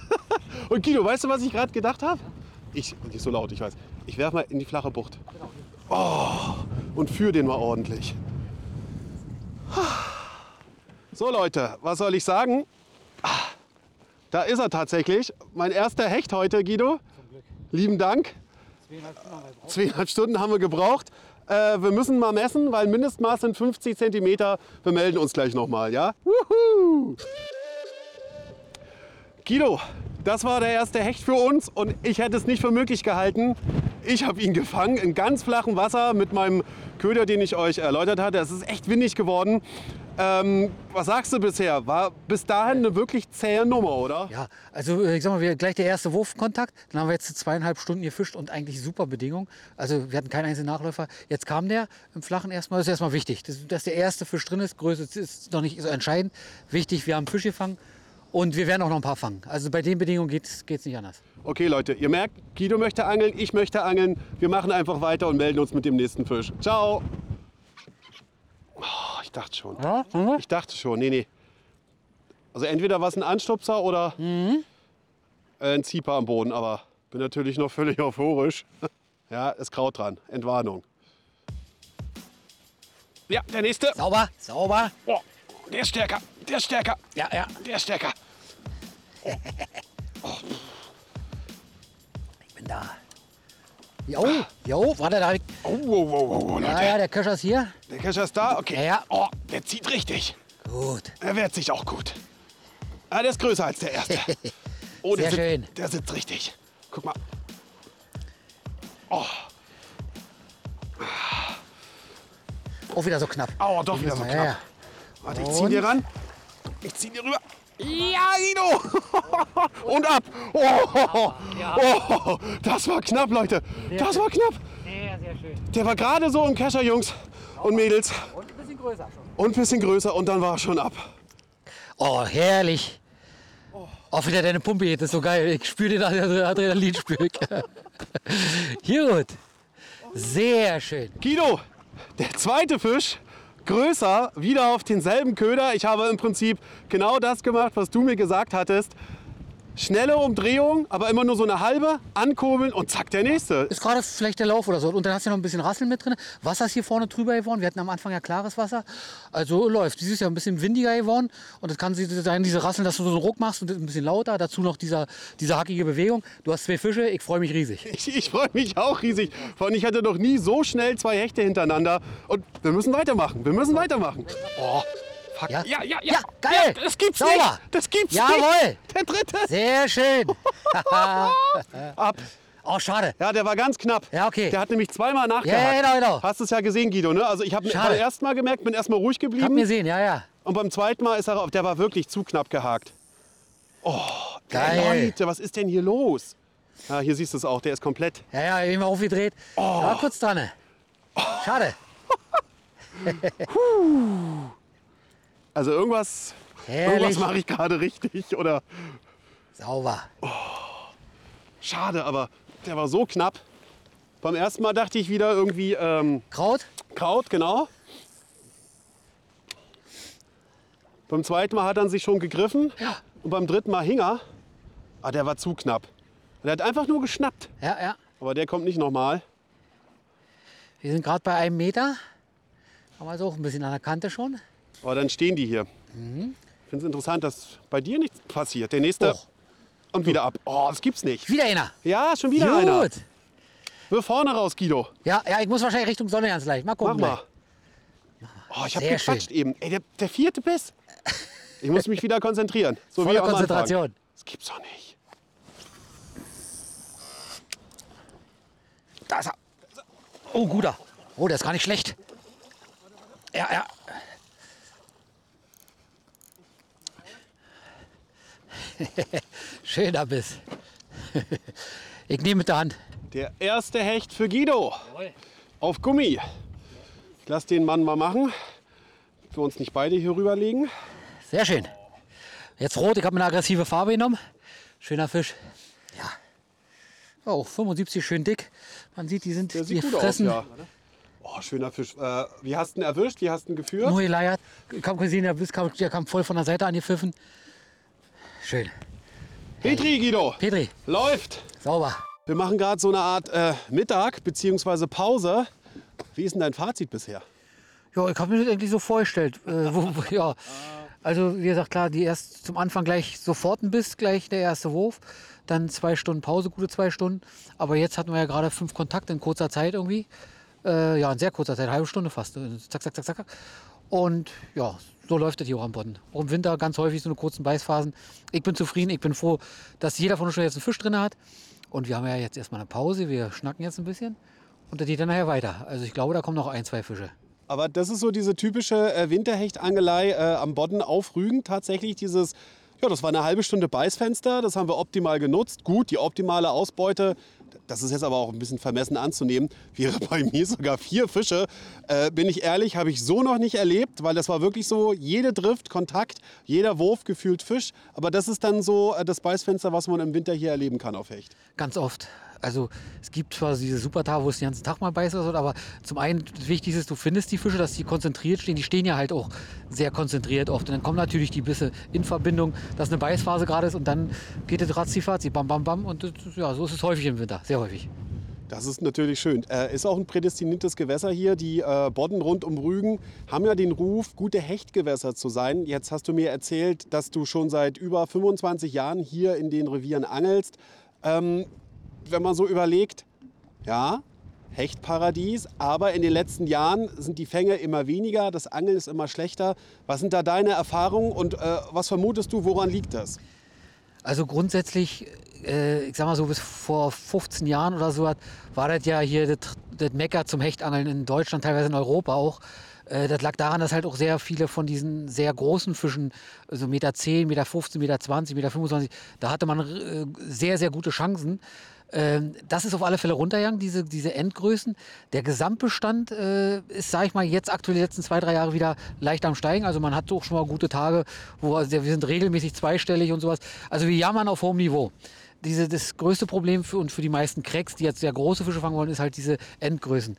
Und Guido, weißt du, was ich gerade gedacht habe? Ich, nicht so laut, ich weiß. Ich werfe mal in die flache Bucht. Oh, und führe den mal ordentlich. So Leute, was soll ich sagen? Da ist er tatsächlich. Mein erster Hecht heute, Guido. Lieben Dank. Zweieinhalb Stunden haben wir gebraucht. Äh, wir müssen mal messen, weil Mindestmaß sind 50 cm. Wir melden uns gleich nochmal, ja? Wuhu! Guido, das war der erste Hecht für uns und ich hätte es nicht für möglich gehalten. Ich habe ihn gefangen in ganz flachem Wasser mit meinem Köder, den ich euch erläutert hatte. Es ist echt windig geworden. Ähm, was sagst du bisher? War bis dahin eine wirklich zähe Nummer, oder? Ja, also äh, ich sag mal, wir gleich der erste Wurfkontakt. Dann haben wir jetzt zweieinhalb Stunden gefischt und eigentlich super Bedingungen. Also wir hatten keinen einzigen Nachläufer. Jetzt kam der im Flachen erstmal. Das ist erstmal wichtig, dass, dass der erste Fisch drin ist. Größe ist noch nicht so entscheidend. Wichtig, wir haben Fisch gefangen und wir werden auch noch ein paar fangen. Also bei den Bedingungen geht es nicht anders. Okay, Leute, ihr merkt, Guido möchte angeln, ich möchte angeln. Wir machen einfach weiter und melden uns mit dem nächsten Fisch. Ciao! Oh, ich dachte schon. Ja, mhm. Ich dachte schon, nee, nee. Also entweder war es ein Anstupser oder Mhm. ein Zieper am Boden, aber bin natürlich noch völlig euphorisch. ja, ist Kraut dran. Entwarnung. Ja, der nächste. Sauber, sauber. Oh, der ist stärker, der ist stärker, Ja, ja. der ist stärker. Ich bin da. Jo, jo, warte, da. Oh, wow, wow, wow, Leute. Ja, ja, der Köcher ist hier. Der Kescher ist da? Okay. Ja, ja. Oh, der zieht richtig. Gut. Er wehrt sich auch gut. Ah, der ist größer als der erste. Oh, der, Sehr sitzt, schön. der sitzt richtig. Guck mal. Oh, Auch wieder so knapp. oh doch wieder so Ja, knapp. ja. Warte, ich zieh dir ran. Ich zieh dir rüber. Ja, Guido! Und ab! Oh, oh, das war knapp, Leute. Das war knapp. Sehr, sehr schön. Der war gerade so im Kescher, Jungs und Mädels. Und ein bisschen größer schon. Und ein bisschen größer und dann war er schon ab. Oh, herrlich. Auch wieder deine Pumpe geht, das ist so geil. Ich spüre den Adrenalin. spür ich. Hier gut. Sehr schön. Guido, der zweite Fisch, größer, wieder auf denselben Köder. Ich habe im Prinzip genau das gemacht, was du mir gesagt hattest. Schnelle Umdrehung, aber immer nur so eine halbe, ankurbeln und zack, der nächste. Ist gerade vielleicht der Lauf oder so. Und dann hast du noch ein bisschen Rasseln mit drin. Wasser ist hier vorne drüber geworden. Wir hatten am Anfang ja klares Wasser. Also läuft. Dieses Jahr ein bisschen windiger geworden. Und das kann sein, diese Rasseln, dass du so einen Ruck machst und ein bisschen lauter. Dazu noch dieser, diese hackige Bewegung. Du hast zwei Fische. Ich freue mich riesig. Ich, ich freue mich auch riesig. Vor allem, ich hatte noch nie so schnell zwei Hechte hintereinander. Und wir müssen weitermachen. Wir müssen weitermachen. Oh, fuck. Ja? ja, ja. Ja, geil. Ja, das gibt's Sauber. nicht. Das gibt's Jawohl. nicht. Der dritte. Sehr schön. Ab. Oh, schade. Ja, der war ganz knapp. Ja, okay. Der hat nämlich zweimal nachgehakt. Ja, genau, genau. Hast du es ja gesehen, Guido, ne? Also ich habe beim ersten Mal gemerkt, bin erstmal ruhig Ich hab geblieben. mir sehen, ja, ja. Und beim zweiten Mal ist er, auf- der war wirklich zu knapp gehakt. Oh, Geil. Leute, was ist denn hier los? Ja, hier siehst du es auch, der ist komplett. Ja, ja, eben aufgedreht. Oh. Ja, kurz dran. Schade. Also irgendwas, Herrlich. irgendwas mache ich gerade richtig oder Sauber. schade, aber der war so knapp. Beim ersten Mal dachte ich wieder irgendwie ähm, Kraut? Kraut, genau. Beim zweiten Mal hat er sich schon gegriffen und beim dritten Mal hing er. Ah, der war zu knapp. Der hat einfach nur geschnappt. Ja, ja. Aber der kommt nicht nochmal. Wir sind gerade bei einem Meter. Haben wir also auch ein bisschen an der Kante schon. Aber dann stehen die hier. Ich finde es interessant, dass bei dir nichts passiert. Der nächste Och. und wieder ab. Oh, das gibt's nicht. Wieder einer. Ja, schon wieder einer. Gut. Wir vorne raus, Guido. Ja, ja, ich muss wahrscheinlich Richtung Sonne ganz leicht. Mal Mach gucken. mal. Oh, ich habe gequatscht eben. Ey, der, der vierte Biss. Ich muss mich wieder konzentrieren. So Volle wie am Anfang. Konzentration. Das gibt's doch nicht. Da ist er. Oh, guter. Oh, der ist gar nicht schlecht. Ja, ja. Schöner Biss. Ich nehme mit der Hand. Der erste Hecht für Guido. Auf Gummi. Ich lasse den Mann mal machen. Wir uns nicht beide hier rüberlegen. Sehr schön. Jetzt rot, ich habe eine aggressive Farbe genommen. Schöner Fisch. Ja. Oh, 75 schön dick. Man sieht, die sind Der die gut aus, fressen. ja. Oh, schöner Fisch. Äh, wie hast du ihn erwischt? Wie hast du ihn geführt? Nur geleiert. Ich habe gesehen, der Biss kam, der kam voll von der Seite angepfiffen. Schön. Petri, Guido. Petri, Läuft. sauber. Wir machen gerade so eine Art äh, Mittag bzw. Pause. Wie ist denn dein Fazit bisher? Ja, ich habe mir das eigentlich so vorgestellt. Äh, wo, ja. Also wie gesagt, klar, die erst zum Anfang gleich sofort ein Biss, gleich der erste Wurf, dann zwei Stunden Pause, gute zwei Stunden. Aber jetzt hatten wir ja gerade fünf Kontakte in kurzer Zeit irgendwie. Äh, ja, in sehr kurzer Zeit, eine halbe Stunde fast. Zack, zack, zack, zack. Und ja, so läuft es hier auch am Bodden. Auch im Winter ganz häufig so eine kurzen Beißphasen. Ich bin zufrieden, ich bin froh, dass jeder von uns schon jetzt einen Fisch drin hat. Und wir haben ja jetzt erstmal eine Pause, wir schnacken jetzt ein bisschen. Und das geht dann nachher weiter. Also ich glaube, da kommen noch ein, zwei Fische. Aber das ist so diese typische äh, Winterhechtangelei äh, am Bodden auf Rügen. Tatsächlich dieses, ja, das war eine halbe Stunde Beißfenster. Das haben wir optimal genutzt. Gut, die optimale Ausbeute, das ist jetzt aber auch ein bisschen vermessen anzunehmen, wäre bei mir sogar vier Fische. Äh, bin ich ehrlich, habe ich so noch nicht erlebt, weil das war wirklich so, jede Drift, Kontakt, jeder Wurf gefühlt Fisch. Aber das ist dann so äh, das Beißfenster, was man im Winter hier erleben kann auf Hecht. Ganz oft. Also es gibt zwar diese Supertage, wo es den ganzen Tag mal beißt, aber zum einen wichtig ist, du findest die Fische, dass die konzentriert stehen. Die stehen ja halt auch sehr konzentriert oft. Und dann kommen natürlich die Bisse in Verbindung, dass eine Beißphase gerade ist und dann geht es ratzifatzi, bam, bam, bam. Und das, ja, so ist es häufig im Winter, sehr häufig. Das ist natürlich schön. Äh, ist auch ein prädestiniertes Gewässer hier. Die äh, Bodden rund um Rügen haben ja den Ruf, gute Hechtgewässer zu sein. Jetzt hast du mir erzählt, dass du schon seit über 25 Jahren hier in den Revieren angelst. Ähm, wenn man so überlegt, ja, Hechtparadies, aber in den letzten Jahren sind die Fänge immer weniger, das Angeln ist immer schlechter. Was sind da deine Erfahrungen und äh, was vermutest du, woran liegt das? Also grundsätzlich, äh, ich sag mal so, bis vor 15 Jahren oder so war das ja hier das, das Mecker zum Hechtangeln in Deutschland, teilweise in Europa auch. Äh, das lag daran, dass halt auch sehr viele von diesen sehr großen Fischen, also Meter 10, Meter 15, Meter 20, Meter 25, da hatte man äh, sehr, sehr gute Chancen. Ähm, das ist auf alle Fälle runtergegangen, diese, diese Endgrößen. Der Gesamtbestand äh, ist, sage ich mal, jetzt aktuell die letzten zwei, drei Jahre wieder leicht am Steigen. Also man hat doch schon mal gute Tage, wo also wir sind regelmäßig zweistellig und sowas. Also wir jammern auf hohem Niveau. Diese, das größte Problem für, und für die meisten Cracks, die jetzt sehr große Fische fangen wollen, ist halt diese Endgrößen.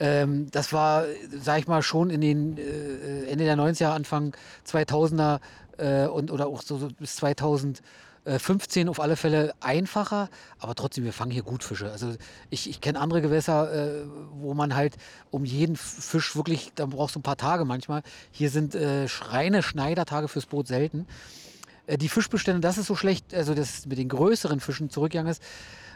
Ähm, das war, sag ich mal, schon in den äh, Ende der 90er, Anfang 2000er äh, und, oder auch so, so bis 2000. 15 auf alle Fälle einfacher, aber trotzdem, wir fangen hier gut Fische. Also ich, ich kenne andere Gewässer, äh, wo man halt um jeden Fisch wirklich, da brauchst du ein paar Tage manchmal. Hier sind äh, reine Schneidertage fürs Boot selten. Äh, die Fischbestände, das ist so schlecht, also das mit den größeren Fischen zurückgegangen ist.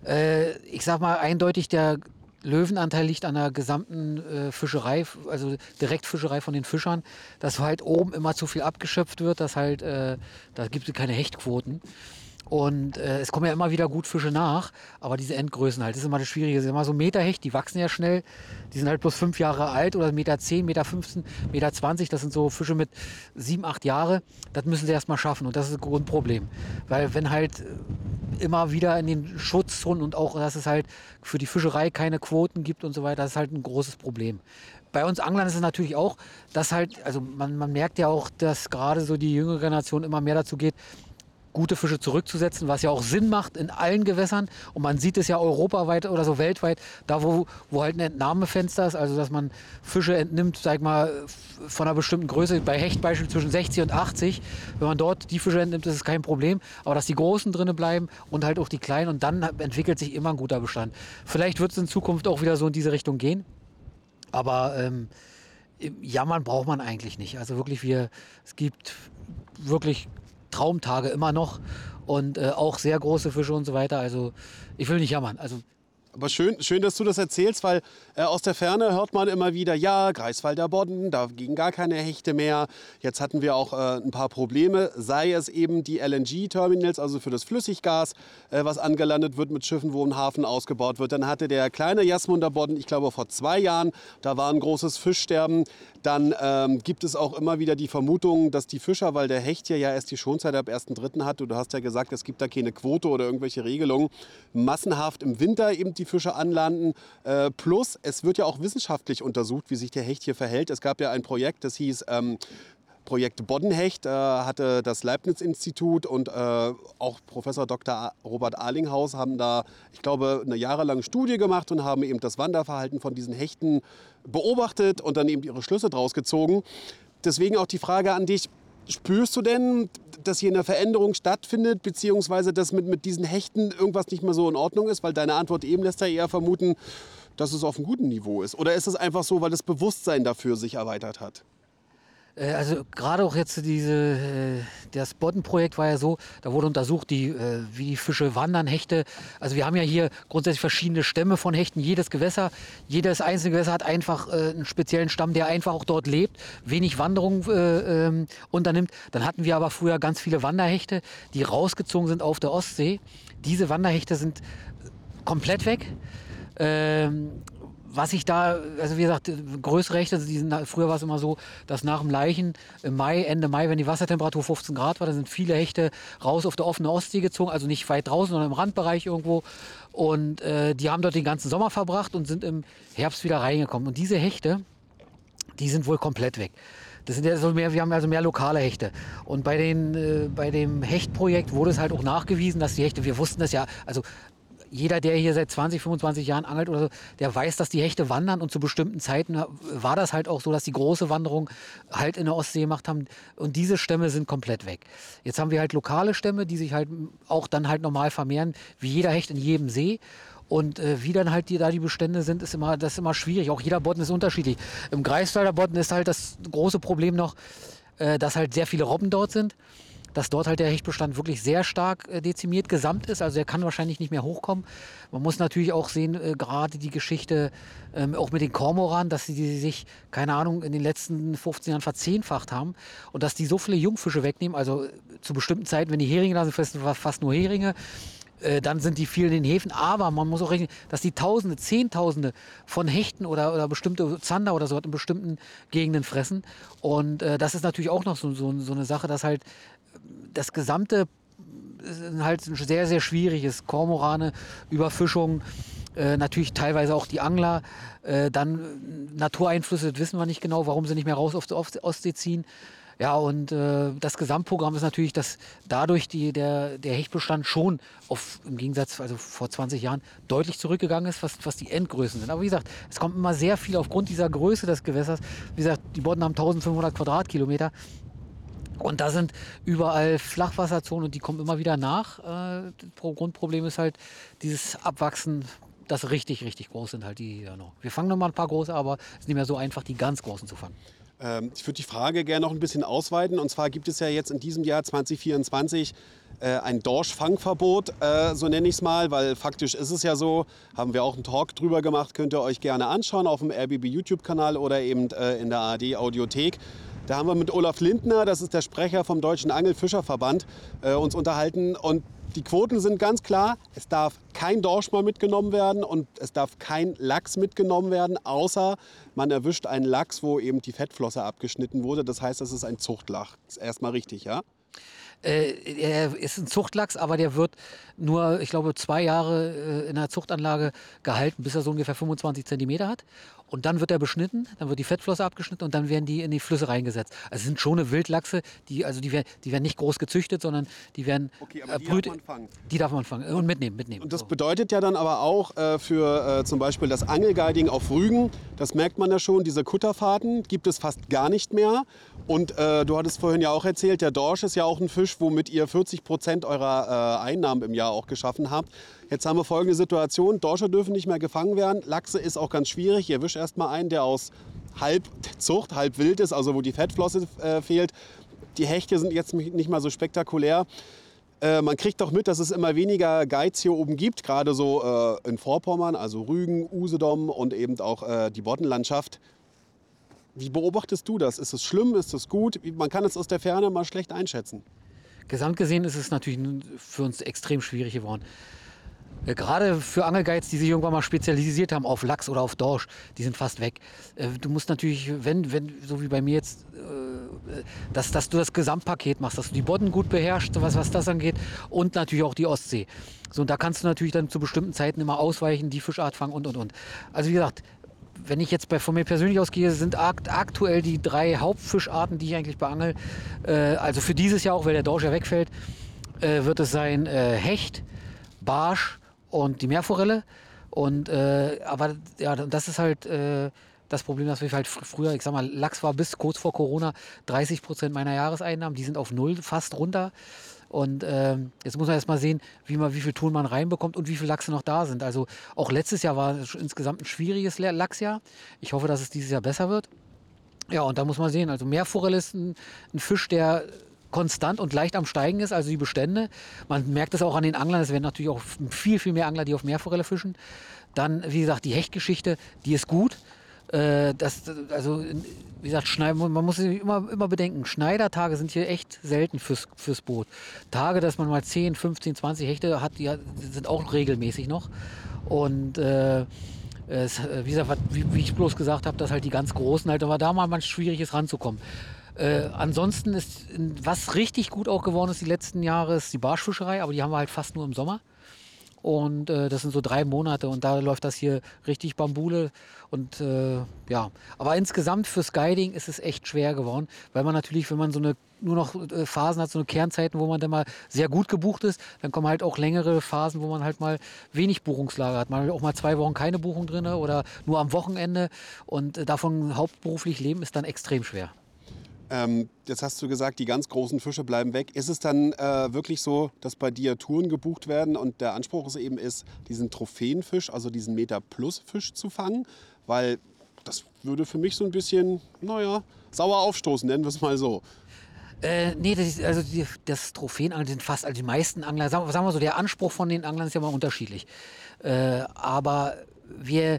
Äh, ich sag mal eindeutig, der Löwenanteil liegt an der gesamten äh, Fischerei, also Direktfischerei von den Fischern, dass halt oben immer zu viel abgeschöpft wird, dass halt, äh, da gibt es keine Hechtquoten. Und äh, es kommen ja immer wieder gut Fische nach, aber diese Endgrößen halt, das ist immer das Schwierige. Das ist immer so Meterhecht, die wachsen ja schnell. Die sind halt bloß fünf Jahre alt oder Meter 10, Meter 15, Meter 20. Das sind so Fische mit sieben, acht Jahre. Das müssen sie erstmal schaffen und das ist ein Grundproblem. Weil wenn halt immer wieder in den Schutzzonen und auch, dass es halt für die Fischerei keine Quoten gibt und so weiter, das ist halt ein großes Problem bei uns Anglern ist es natürlich auch, dass halt, also man, man merkt ja auch, dass gerade so die jüngere Generation immer mehr dazu geht, gute Fische zurückzusetzen, was ja auch Sinn macht in allen Gewässern. Und man sieht es ja europaweit oder so weltweit, da wo, wo halt ein Entnahmefenster ist, also dass man Fische entnimmt, sag mal, von einer bestimmten Größe, bei Hechtbeispiel zwischen 60 und 80. Wenn man dort die Fische entnimmt, ist es kein Problem. Aber dass die Großen drinnen bleiben und halt auch die Kleinen und dann entwickelt sich immer ein guter Bestand. Vielleicht wird es in Zukunft auch wieder so in diese Richtung gehen. Aber ähm, jammern braucht man eigentlich nicht. Also wirklich, wir, es gibt wirklich Traumtage immer noch und äh, auch sehr große Fische und so weiter. Also ich will nicht jammern. Also aber schön, schön, dass du das erzählst, weil äh, aus der Ferne hört man immer wieder, ja, Greifswalder Bodden, da gingen gar keine Hechte mehr. Jetzt hatten wir auch äh, ein paar Probleme, sei es eben die LNG-Terminals, also für das Flüssiggas, äh, was angelandet wird mit Schiffen, wo ein Hafen ausgebaut wird. Dann hatte der kleine Jasmunder Bodden, ich glaube vor zwei Jahren, da war ein großes Fischsterben. Dann ähm, gibt es auch immer wieder die Vermutung, dass die Fischer, weil der Hecht hier ja erst die Schonzeit ab 1.3. hat, und du hast ja gesagt, es gibt da keine Quote oder irgendwelche Regelungen, massenhaft im Winter eben die Fische anlanden. Äh, plus, es wird ja auch wissenschaftlich untersucht, wie sich der Hecht hier verhält. Es gab ja ein Projekt, das hieß ähm, Projekt Boddenhecht äh, hatte das Leibniz-Institut und äh, auch Professor Dr. Robert Arlinghaus haben da, ich glaube, eine jahrelange Studie gemacht und haben eben das Wanderverhalten von diesen Hechten beobachtet und dann eben ihre Schlüsse draus gezogen. Deswegen auch die Frage an dich, spürst du denn, dass hier eine Veränderung stattfindet, beziehungsweise dass mit, mit diesen Hechten irgendwas nicht mehr so in Ordnung ist? Weil deine Antwort eben lässt ja eher vermuten, dass es auf einem guten Niveau ist. Oder ist es einfach so, weil das Bewusstsein dafür sich erweitert hat? Äh, Also gerade auch jetzt diese, äh, das Boddenprojekt war ja so, da wurde untersucht, die, äh, wie die Fische wandern, Hechte. Also wir haben ja hier grundsätzlich verschiedene Stämme von Hechten. Jedes Gewässer, jedes einzelne Gewässer hat einfach einen speziellen Stamm, der einfach auch dort lebt, wenig Wanderung äh, ähm, unternimmt. Dann hatten wir aber früher ganz viele Wanderhechte, die rausgezogen sind auf der Ostsee. Diese Wanderhechte sind komplett weg. Ähm, was ich da, also wie gesagt, größere Hechte, die sind, früher war es immer so, dass nach dem Leichen im Mai, Ende Mai, wenn die Wassertemperatur 15 Grad war, dann sind viele Hechte raus auf der offenen Ostsee gezogen, also nicht weit draußen, sondern im Randbereich irgendwo. Und äh, die haben dort den ganzen Sommer verbracht und sind im Herbst wieder reingekommen. Und diese Hechte, die sind wohl komplett weg. Das sind ja so mehr, wir haben also mehr lokale Hechte. Und bei, den, äh, bei dem Hechtprojekt wurde es halt auch nachgewiesen, dass die Hechte, wir wussten das ja, also jeder, der hier seit 20, 25 Jahren angelt oder so, der weiß, dass die Hechte wandern und zu bestimmten Zeiten war das halt auch so, dass die große Wanderung halt in der Ostsee gemacht haben und diese Stämme sind komplett weg. Jetzt haben wir halt lokale Stämme, die sich halt auch dann halt normal vermehren, wie jeder Hecht in jedem See. Und äh, wie dann halt die, da die Bestände sind, ist immer, das ist immer schwierig. Auch jeder Bodden ist unterschiedlich. Im Greifswalder Bodden ist halt das große Problem noch, äh, dass halt sehr viele Robben dort sind dass dort halt der Hechtbestand wirklich sehr stark äh, dezimiert gesamt ist. Also er kann wahrscheinlich nicht mehr hochkommen. Man muss natürlich auch sehen, äh, gerade die Geschichte ähm, auch mit den Kormoran, dass sie die sich, keine Ahnung, in den letzten 15 Jahren verzehnfacht haben und dass die so viele Jungfische wegnehmen. Also äh, zu bestimmten Zeiten, wenn die Heringe da sind, fast, fast nur Heringe. Äh, dann sind die viel in den Häfen. Aber man muss auch rechnen, dass die Tausende, Zehntausende von Hechten oder, oder bestimmte Zander oder so in bestimmten Gegenden fressen. Und äh, das ist natürlich auch noch so, so, so eine Sache, dass halt das gesamte ist halt sehr, sehr schwierig ist. Kormorane, Überfischung, äh, natürlich teilweise auch die Angler. Äh, dann äh, Natureinflüsse, das wissen wir nicht genau, warum sie nicht mehr raus auf die Ostsee ziehen. Ja, und äh, das Gesamtprogramm ist natürlich, dass dadurch die, der, der Hechtbestand schon auf, im Gegensatz, also vor 20 Jahren, deutlich zurückgegangen ist, was, was die Endgrößen sind. Aber wie gesagt, es kommt immer sehr viel aufgrund dieser Größe des Gewässers. Wie gesagt, die Bodden haben 1500 Quadratkilometer. Und da sind überall Flachwasserzonen und die kommen immer wieder nach. Äh, das Grundproblem ist halt dieses Abwachsen, das richtig, richtig groß sind halt die ja noch. Wir fangen noch mal ein paar große, aber es ist nicht mehr so einfach, die ganz großen zu fangen. Ähm, ich würde die Frage gerne noch ein bisschen ausweiten. Und zwar gibt es ja jetzt in diesem Jahr 2024 äh, ein Dorschfangverbot, äh, so nenne ich es mal, weil faktisch ist es ja so, haben wir auch einen Talk drüber gemacht, könnt ihr euch gerne anschauen auf dem RBB YouTube-Kanal oder eben äh, in der ARD Audiothek. Da haben wir mit Olaf Lindner, das ist der Sprecher vom Deutschen Angelfischerverband, äh, uns unterhalten. Und die Quoten sind ganz klar. Es darf kein Dorsch mal mitgenommen werden und es darf kein Lachs mitgenommen werden, außer man erwischt einen Lachs, wo eben die Fettflosse abgeschnitten wurde. Das heißt, das ist ein Zuchtlach. Ist erstmal richtig, ja? Äh, er ist ein Zuchtlachs, aber der wird nur, ich glaube, zwei Jahre äh, in der Zuchtanlage gehalten, bis er so ungefähr 25 Zentimeter hat. Und dann wird er beschnitten, dann wird die Fettflosse abgeschnitten und dann werden die in die Flüsse reingesetzt. Also es sind schon eine Wildlachse, die, also die, werden, die werden nicht groß gezüchtet, sondern die werden Okay, aber die brüt- darf man fangen. Die darf man fangen und mitnehmen, mitnehmen. Und das So. bedeutet ja dann aber auch äh, für äh, zum Beispiel das Angelguiding auf Rügen, das merkt man ja schon, diese Kutterfahrten gibt es fast gar nicht mehr. Und äh, du hattest vorhin ja auch erzählt, der Dorsch ist ja auch ein Fisch, womit ihr 40 Prozent eurer äh, Einnahmen im Jahr auch geschaffen habt. Jetzt haben wir folgende Situation, Dorsche dürfen nicht mehr gefangen werden, Lachse ist auch ganz schwierig. Ihr wischt erstmal einen, der aus halb Zucht, halb wild ist, also wo die Fettflosse äh, fehlt. Die Hechte sind jetzt nicht mal so spektakulär. Äh, man kriegt doch mit, dass es immer weniger Geiz hier oben gibt, gerade so äh, in Vorpommern, also Rügen, Usedom und eben auch äh, die Boddenlandschaft. Wie beobachtest du das? Ist es schlimm? Ist es gut? Man kann es aus der Ferne mal schlecht einschätzen. Gesamt gesehen ist es natürlich für uns extrem schwierig geworden. Äh, Gerade für Angelguides, die sich irgendwann mal spezialisiert haben auf Lachs oder auf Dorsch, die sind fast weg. Äh, Du musst natürlich, wenn, wenn so wie bei mir jetzt, äh, dass, dass du das Gesamtpaket machst, dass du die Bodden gut beherrschst, was, was das angeht, und natürlich auch die Ostsee. So, und da kannst du natürlich dann zu bestimmten Zeiten immer ausweichen, die Fischart fangen und und und. Also wie gesagt, wenn ich jetzt bei, von mir persönlich ausgehe, sind akt, aktuell die drei Hauptfischarten, die ich eigentlich beangel, äh, also für dieses Jahr auch, weil der Dorsch ja wegfällt, äh, wird es sein äh, Hecht, Barsch und die Meerforelle. Und, äh, aber ja, das ist halt äh, das Problem, dass wir halt fr früher, ich sag mal, Lachs war bis kurz vor Corona 30 Prozent meiner Jahreseinnahmen, die sind auf null fast runter. Und ähm, jetzt muss man erst mal sehen, wie, man, wie viel Ton man reinbekommt und wie viele Lachse noch da sind. Also auch letztes Jahr war es insgesamt ein schwieriges Lachsjahr. Ich hoffe, dass es dieses Jahr besser wird. Ja, und da muss man sehen, also Meerforelle ist ein, ein Fisch, der konstant und leicht am Steigen ist, also die Bestände. Man merkt das auch an den Anglern, es werden natürlich auch viel, viel mehr Angler, die auf Meerforelle fischen. Dann, wie gesagt, die Hechtgeschichte, die ist gut. Äh, das, also, wie gesagt, Schneid, man muss sich immer, immer bedenken, Schneidertage sind hier echt selten fürs, fürs Boot. Tage, dass man mal 10, 15, 20 Hechte hat, die sind auch regelmäßig noch. Und äh, es, wie, gesagt, wie, wie, ich bloß gesagt habe, dass halt die ganz Großen halt, aber da mal schwierig ist ranzukommen. Äh, ansonsten ist, was richtig gut auch geworden ist die letzten Jahre, ist die Barschfischerei, aber die haben wir halt fast nur im Sommer. Und äh, das sind so drei Monate und da läuft das hier richtig Bambule. Und äh, ja, aber insgesamt fürs Guiding ist es echt schwer geworden, weil man natürlich, wenn man so eine nur noch äh, Phasen hat, so eine Kernzeiten, wo man dann mal sehr gut gebucht ist, dann kommen halt auch längere Phasen, wo man halt mal wenig Buchungslager hat. Man hat auch mal zwei Wochen keine Buchung drin oder nur am Wochenende und äh, davon hauptberuflich leben ist dann extrem schwer. Ähm, jetzt hast du gesagt, die ganz großen Fische bleiben weg. Ist es dann äh, wirklich so, dass bei dir Touren gebucht werden und der Anspruch ist eben ist, diesen Trophäenfisch, also diesen Meter-Plus-Fisch zu fangen? Weil das würde für mich so ein bisschen, naja, sauer aufstoßen, nennen wir es mal so. Äh, nee, das, ist, also die, das Trophäenangeln sind fast, also die meisten Angler, sagen, sagen, wir so, der Anspruch von den Anglern ist ja mal unterschiedlich. Äh, aber wir,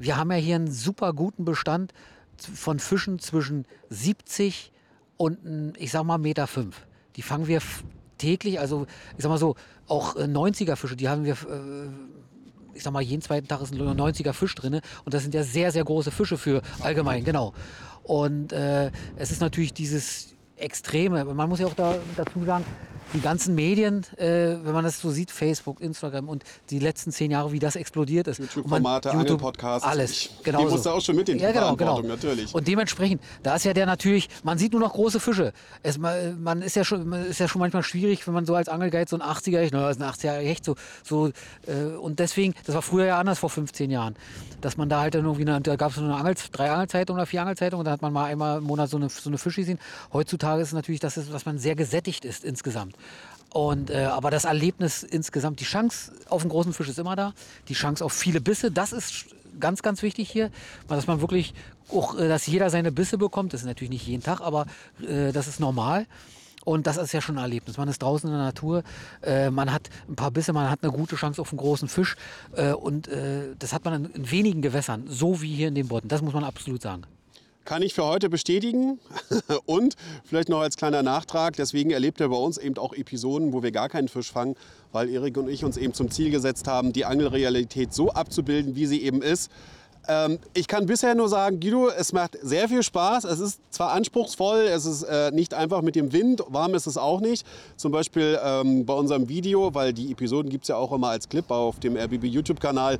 wir haben ja hier einen super guten Bestand von Fischen zwischen 70 und, ich sag mal, Meter fünf. Die fangen wir täglich, also ich sag mal so, auch 90er äh, Fische, die haben wir, äh, ich sag mal, jeden zweiten Tag ist ein 90er Fisch drin. Und das sind ja sehr, sehr große Fische für allgemein, genau. Und äh, es ist natürlich dieses Extreme. Man muss ja auch da, dazu sagen, die ganzen Medien, äh, wenn man das so sieht, Facebook, Instagram und die letzten zehn Jahre, wie das explodiert ist. YouTube-Formate, Angelpodcasts. Alles, genau. Die musst du auch schon mit in die ja, genau, genau. natürlich. Und dementsprechend, da ist ja der natürlich, man sieht nur noch große Fische. Es, man ist ja, schon, ist ja schon manchmal schwierig, wenn man so als Angelguide so ein 80er Hecht, naja, ist ein 80er Hecht, so, so äh, und deswegen, das war früher ja anders vor 15 Jahren, dass man da halt dann irgendwie, eine, da gab es so eine Angel, drei Angelzeitungen oder vier Angelzeitungen und da hat man mal einmal im Monat so eine, so eine Fische gesehen. Heutzutage ist es natürlich, dass, es, dass man sehr gesättigt ist insgesamt. Und, äh, aber das Erlebnis insgesamt, die Chance auf einen großen Fisch ist immer da. Die Chance auf viele Bisse, das ist ganz, ganz wichtig hier. Dass man wirklich auch, äh, dass jeder seine Bisse bekommt. Das ist natürlich nicht jeden Tag, aber äh, das ist normal. Und das ist ja schon ein Erlebnis. Man ist draußen in der Natur, äh, man hat ein paar Bisse, man hat eine gute Chance auf einen großen Fisch. Äh, und äh, das hat man in, in, wenigen Gewässern, so wie hier in den Bodden. Das muss man absolut sagen. Kann ich für heute bestätigen. und vielleicht noch als kleiner Nachtrag, deswegen erlebt er bei uns eben auch Episoden, wo wir gar keinen Fisch fangen, weil Erik und ich uns eben zum Ziel gesetzt haben, die Angelrealität so abzubilden, wie sie eben ist. Ähm, ich kann bisher nur sagen, Guido, es macht sehr viel Spaß. Es ist zwar anspruchsvoll, es ist äh, nicht einfach mit dem Wind, warm ist es auch nicht. Zum Beispiel ähm, bei unserem Video, weil die Episoden gibt es ja auch immer als Clip auf dem RBB YouTube-Kanal.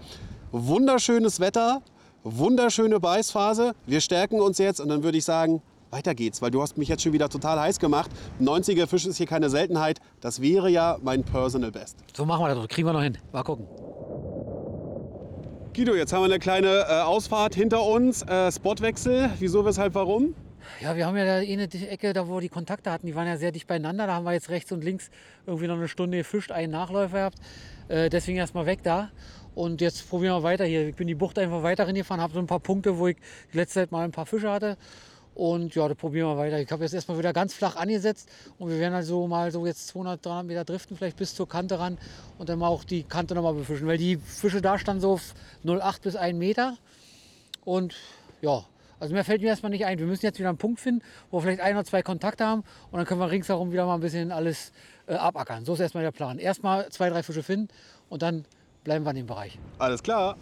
Wunderschönes Wetter, wunderschöne Beißphase. Wir stärken uns jetzt und dann würde ich sagen, weiter geht's, weil du hast mich jetzt schon wieder total heiß gemacht. 90er Fisch ist hier keine Seltenheit. Das wäre ja mein Personal Best. So machen wir das, kriegen wir noch hin. Mal gucken. Guido, jetzt haben wir eine kleine äh, Ausfahrt hinter uns. Äh, Spotwechsel. Wieso, weshalb, warum? Ja, wir haben ja da eine Ecke, da wo wir die Kontakte hatten, die waren ja sehr dicht beieinander. Da haben wir jetzt rechts und links irgendwie noch eine Stunde gefischt, einen Nachläufer gehabt. Äh, deswegen erstmal weg da. Und jetzt probieren wir weiter hier. Ich bin die Bucht einfach weiter gefahren, habe so ein paar Punkte, wo ich letzte Zeit mal ein paar Fische hatte. Und ja, da probieren wir weiter. Ich habe jetzt erstmal wieder ganz flach angesetzt und wir werden also mal so jetzt 200, 300 Meter driften, vielleicht bis zur Kante ran und dann mal auch die Kante nochmal befischen. Weil die Fische da standen so 0,8 bis 1 Meter. Und ja, also mehr fällt mir erstmal nicht ein. Wir müssen jetzt wieder einen Punkt finden, wo wir vielleicht ein oder zwei Kontakte haben und dann können wir ringsherum wieder mal ein bisschen alles äh, abackern. So ist erstmal der Plan. Erstmal zwei, drei Fische finden und dann bleiben wir in dem Bereich. Alles klar.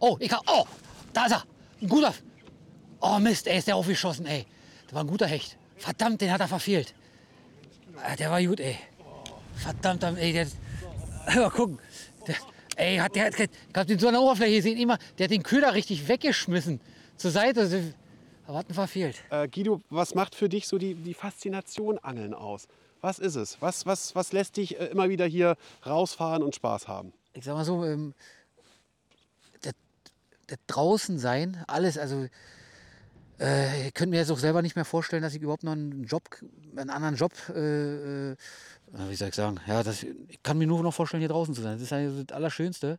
Oh, ich hab, oh, da ist er. Ein guter. Oh Mist, ey, ist der aufgeschossen, ey. Das war ein guter Hecht. Verdammt, den hat er verfehlt. Ah, der war gut, ey. Verdammt, ey, der. Mal gucken. Der, ey, hat der, ich hab den so an der Oberfläche gesehen, immer, der hat den Köder richtig weggeschmissen. Zur Seite. Aber hat ihn verfehlt. Äh, Guido, was macht für dich so die, die Faszination Angeln aus? Was ist es? Was, was, was lässt dich äh, immer wieder hier rausfahren und Spaß haben? Ich sag mal so, ähm, das, das draußen sein, alles, also Äh, ich könnte mir jetzt auch selber nicht mehr vorstellen, dass ich überhaupt noch einen Job, einen anderen Job, äh, äh, wie soll ich sagen, ja, das, ich kann mir nur noch vorstellen, hier draußen zu sein. Das ist eigentlich das Allerschönste,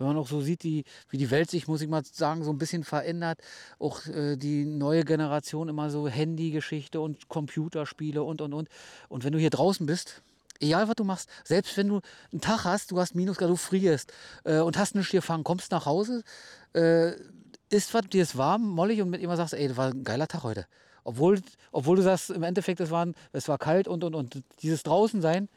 wenn man auch so sieht, die, wie die Welt sich, muss ich mal sagen, so ein bisschen verändert. Auch äh, die neue Generation immer so Handy-Geschichte und Computerspiele und, und, und. Und wenn du hier draußen bist, egal was du machst, selbst wenn du einen Tag hast, du hast Minusgrad, du frierst äh, und hast nichts gefangen, kommst nach Hause, äh, isst was, dir ist warm, mollig und mit immer sagst, ey, das war ein geiler Tag heute. Obwohl, obwohl du sagst, im Endeffekt, es, waren, es war kalt und, und, und. Dieses draußen sein,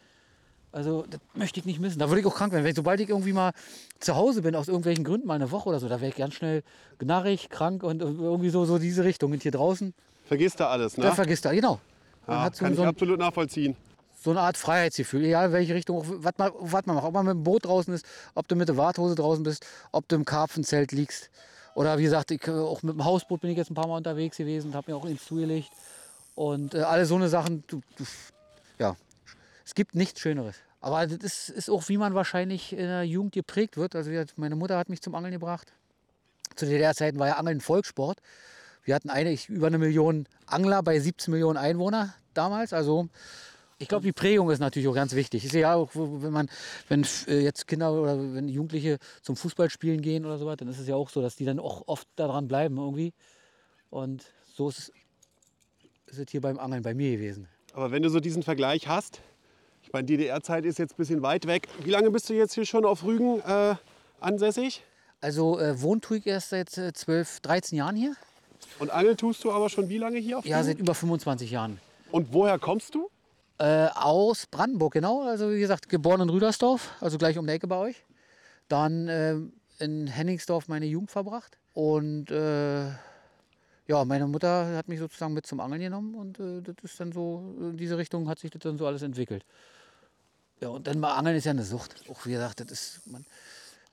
also das möchte ich nicht missen. Da würde ich auch krank werden. Wenn, sobald ich irgendwie mal zu Hause bin, aus irgendwelchen Gründen, mal eine Woche oder so, da wäre ich ganz schnell gnarrig, krank und irgendwie so, so diese Richtung. Und hier draußen, Vergisst du alles, ne? da vergisst er, genau. Man ja, hat so, kann so, ich absolut nachvollziehen. so eine Art Freiheitsgefühl, egal welche Richtung, was man, was man macht. Ob man mit dem Boot draußen ist, ob du mit der Warthose draußen bist, ob du im Karpfenzelt liegst. Oder wie gesagt, ich, äh, auch mit dem Hausboot bin ich jetzt ein paar Mal unterwegs gewesen und habe mir auch ins zugelegt. Und äh, alle so eine Sachen, du, du, ja, es gibt nichts Schöneres. Aber das ist, ist auch, wie man wahrscheinlich in der Jugend geprägt wird. Also meine Mutter hat mich zum Angeln gebracht. Zu DDR-Zeiten war ja Angeln Volkssport. Wir hatten eigentlich über eine Million Angler bei 17 Millionen Einwohner damals. Also ich glaube, die Prägung ist natürlich auch ganz wichtig. Ich sehe ja auch, wenn man, wenn äh, jetzt Kinder oder wenn Jugendliche zum Fußballspielen gehen oder so was, dann ist es ja auch so, dass die dann auch oft daran bleiben irgendwie. Und so ist, ist es hier beim Angeln bei mir gewesen. Aber wenn du so diesen Vergleich hast, meine, DDR-Zeit ist jetzt ein bisschen weit weg. Wie lange bist du jetzt hier schon auf Rügen äh, ansässig? Also äh, wohnt tue ich erst seit äh, 12, 13 Jahren hier. Und angeln tust du aber schon wie lange hier auf Ja, Rügen? seit über 25 Jahren. Und woher kommst du? Äh, aus Brandenburg, genau. Also wie gesagt, geboren in Rüdersdorf, also gleich um die Ecke bei euch. Dann äh, in Henningsdorf meine Jugend verbracht. Und äh, ja, meine Mutter hat mich sozusagen mit zum Angeln genommen und äh, das ist dann so, in diese Richtung hat sich das dann so alles entwickelt. Ja, und dann mal Angeln ist ja eine Sucht. Auch wie gesagt, das ist man,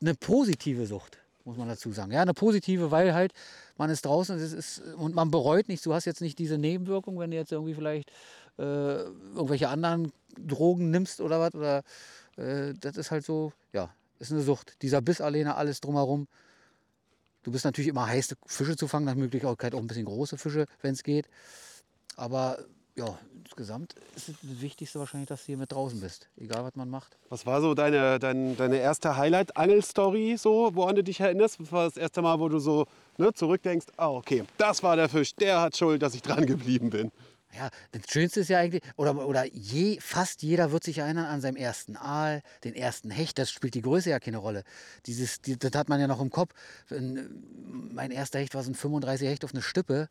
eine positive Sucht, muss man dazu sagen. Ja, eine positive, weil halt man ist draußen es ist, und man bereut nichts. Du hast jetzt nicht diese Nebenwirkung, wenn du jetzt irgendwie vielleicht äh, irgendwelche anderen Drogen nimmst oder was. Oder äh, das ist halt so, ja, ist eine Sucht. Dieser Biss alleine, alles drumherum. Du bist natürlich immer heiß, Fische zu fangen, nach Möglichkeit auch ein bisschen große Fische, wenn es geht. Aber ja, insgesamt ist es das Wichtigste wahrscheinlich, dass du hier mit draußen bist, egal was man macht. Was war so deine, dein, deine erste Highlight-Angel-Story, so, woran du dich erinnerst? Was war das erste Mal, wo du so ne, zurückdenkst, ah, okay, das war der Fisch, der hat Schuld, dass ich dran geblieben bin. Ja, das Schönste ist ja eigentlich, oder, oder je, fast jeder wird sich erinnern an seinen ersten Aal, den ersten Hecht, das spielt die Größe ja keine Rolle. Dieses, die, das hat man ja noch im Kopf. Mein erster Hecht war so ein 35 Hecht auf eine Stippe.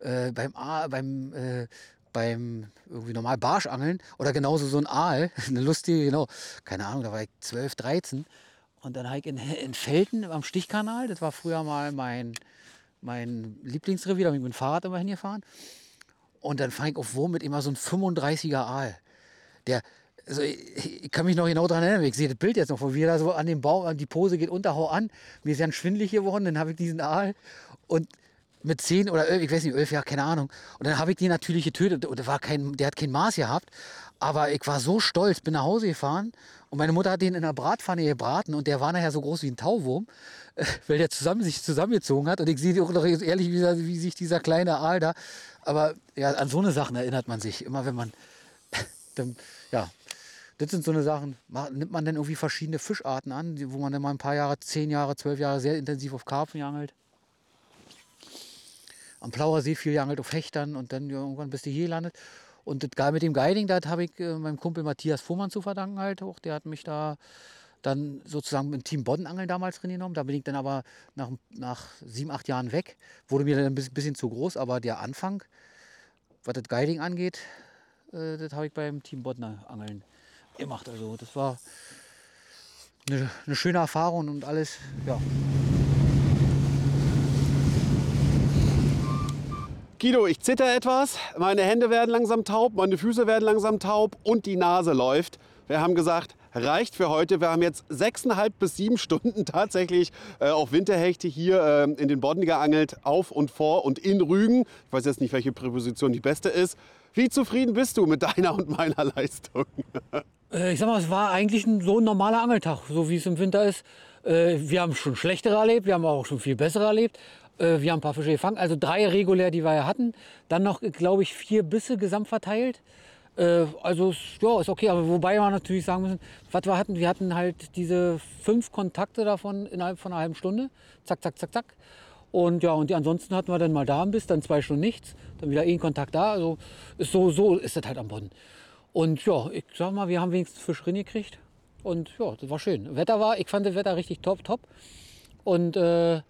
Äh, beim Aal, beim, äh, beim irgendwie normal Barschangeln oder genauso so ein Aal, eine lustige, genau, keine Ahnung, da war ich 12, 13. Und dann habe ich in, in Felten am Stichkanal, das war früher mal mein, mein Lieblingsrevier, da bin ich mit dem Fahrrad immer hingefahren. Und dann fand ich auf Wurm mit immer so ein 35er Aal. Der, also ich, ich kann mich noch genau daran erinnern, ich sehe das Bild jetzt noch, wo wir da so an dem Baum, die Pose geht unter, hau an. Mir ist ja schwindelig geworden, dann habe ich diesen Aal und mit 10 oder 11, ich weiß nicht, 11 Jahre, keine Ahnung. Und dann habe ich den natürlich getötet. Und der, war kein, der hat kein Maß gehabt. Aber ich war so stolz, bin nach Hause gefahren und meine Mutter hat den in der Bratpfanne gebraten und der war nachher so groß wie ein Tauwurm, weil der zusammen, sich zusammengezogen hat. Und ich sehe auch noch ehrlich, wie, wie sich dieser kleine Aal da. Aber ja, an so eine Sachen erinnert man sich immer, wenn man. Dann, ja, das sind so eine Sachen. Nimmt man dann irgendwie verschiedene Fischarten an, wo man dann mal ein paar Jahre, zehn Jahre, zwölf Jahre sehr intensiv auf Karpfen angelt. Am Plauersee viel geangelt auf Hechtern und dann irgendwann bis die hier landet. Und das mit dem Guiding, das habe ich äh, meinem Kumpel Matthias Fuhrmann zu verdanken halt auch. Der hat mich da dann sozusagen mit dem Team Boddenangeln damals drin genommen. Da bin ich dann aber nach, nach sieben, acht Jahren weg. Wurde mir dann ein bisschen, bisschen zu groß, aber der Anfang, was das Guiding angeht, äh, das habe ich beim Team Boddenangeln gemacht. Also das war eine, eine schöne Erfahrung und alles, ja. Guido, ich zitter etwas, meine Hände werden langsam taub, meine Füße werden langsam taub und die Nase läuft. Wir haben gesagt, reicht für heute. Wir haben jetzt sechseinhalb bis sieben Stunden tatsächlich äh, auf Winterhechte hier äh, in den Bodden geangelt, auf und vor und in Rügen. Ich weiß jetzt nicht, welche Präposition die beste ist. Wie zufrieden bist du mit deiner und meiner Leistung? Äh, Ich sag mal, es war eigentlich ein, so ein normaler Angeltag, so wie es im Winter ist. Äh, Wir haben schon schlechtere erlebt, wir haben auch schon viel bessere erlebt. Äh, wir haben ein paar Fische gefangen, also drei regulär, die wir ja hatten. Dann noch, glaube ich, vier Bisse gesamt verteilt. Äh, also ja, ist okay, aber wobei wir natürlich sagen müssen, was wir hatten, wir hatten halt diese fünf Kontakte davon innerhalb von einer halben Stunde. Zack, zack, zack, zack. Und ja, und die ansonsten hatten wir dann mal da ein Biss, dann zwei Stunden nichts, dann wieder einen Kontakt da. Also ist so, so ist das halt am Boden. Und ja, ich sag mal, wir haben wenigstens Fisch drin gekriegt. Und ja, das war schön. Wetter war, ich fand das Wetter richtig top, top. Und äh,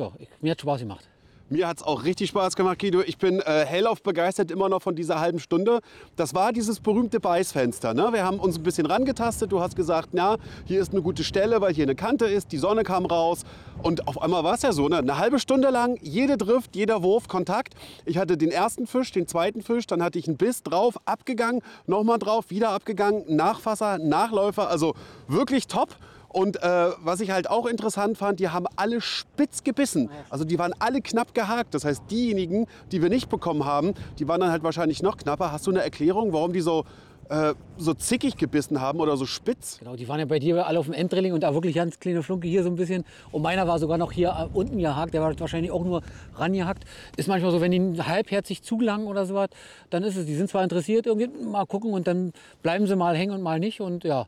ja, ich, mir hat Spaß gemacht. Mir hat es auch richtig Spaß gemacht, Guido. Ich bin äh, hellauf begeistert immer noch von dieser halben Stunde. Das war dieses berühmte Beißfenster. Ne? Wir haben uns ein bisschen rangetastet. Du hast gesagt, na, hier ist eine gute Stelle, weil hier eine Kante ist. Die Sonne kam raus. Und auf einmal war es ja so, ne? eine halbe Stunde lang, jede Drift, jeder Wurf, Kontakt. Ich hatte den ersten Fisch, den zweiten Fisch, dann hatte ich einen Biss drauf, abgegangen, nochmal drauf, wieder abgegangen, Nachfasser, Nachläufer. Also wirklich top. Und äh, was ich halt auch interessant fand, die haben alle spitz gebissen. Also die waren alle knapp gehakt. Das heißt, diejenigen, die wir nicht bekommen haben, die waren dann halt wahrscheinlich noch knapper. Hast du eine Erklärung, warum die so äh, so zickig gebissen haben oder so spitz. Genau, die waren ja bei dir alle auf dem Enddrilling und da wirklich ganz kleine Flunke hier so ein bisschen. Und meiner war sogar noch hier äh, unten gehakt, der war wahrscheinlich auch nur rangehakt. Ist manchmal so, wenn die halbherzig zulangen oder so was, dann ist es, die sind zwar interessiert, irgendwie mal gucken und dann bleiben sie mal hängen und mal nicht. Und ja,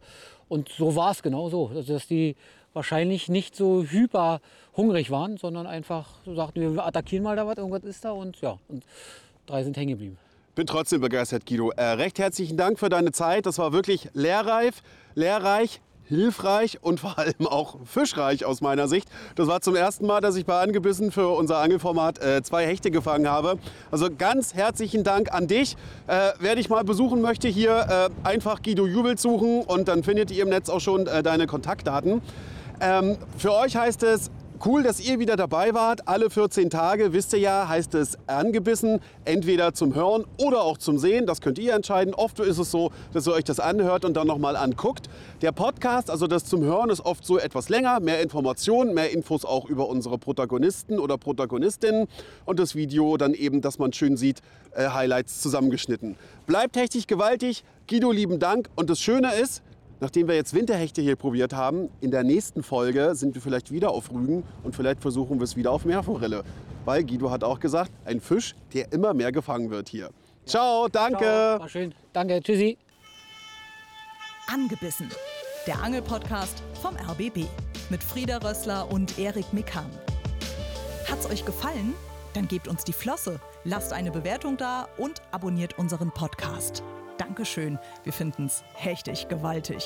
und so war es genau so, dass die wahrscheinlich nicht so hyper hungrig waren, sondern einfach sagten, wir attackieren mal da was, irgendwas ist da und ja, und drei sind hängen geblieben. Bin trotzdem begeistert, Guido. Äh, recht herzlichen Dank für deine Zeit. Das war wirklich lehrreif, lehrreich, hilfreich und vor allem auch fischreich aus meiner Sicht. Das war zum ersten Mal, dass ich bei Angebissen für unser Angelformat äh, zwei Hechte gefangen habe. Also ganz herzlichen Dank an dich. Äh, wer dich mal besuchen möchte, hier äh, einfach Guido Jubel suchen und dann findet ihr im Netz auch schon äh, deine Kontaktdaten. Ähm, für euch heißt es Cool, dass ihr wieder dabei wart. Alle 14 Tage, wisst ihr ja, heißt es angebissen. Entweder zum Hören oder auch zum Sehen. Das könnt ihr entscheiden. Oft ist es so, dass ihr euch das anhört und dann nochmal anguckt. Der Podcast, also das zum Hören, ist oft so etwas länger. Mehr Informationen, mehr Infos auch über unsere Protagonisten oder Protagonistinnen. Und das Video dann eben, dass man schön sieht, äh, Highlights zusammengeschnitten. Bleibt hechtig gewaltig. Guido, lieben Dank. Und das Schöne ist, Nachdem wir jetzt Winterhechte hier probiert haben, in der nächsten Folge sind wir vielleicht wieder auf Rügen und vielleicht versuchen wir es wieder auf Meerforelle. Weil Guido hat auch gesagt, ein Fisch, der immer mehr gefangen wird hier. Ciao, danke. Ciao, war schön. Danke, tschüssi. Angebissen. Der Angelpodcast vom RBB mit Frieda Rössler und Erik Mikan. Hat's euch gefallen? Dann gebt uns die Flosse, lasst eine Bewertung da und abonniert unseren Podcast. Dankeschön. Wir finden's hechtig gewaltig.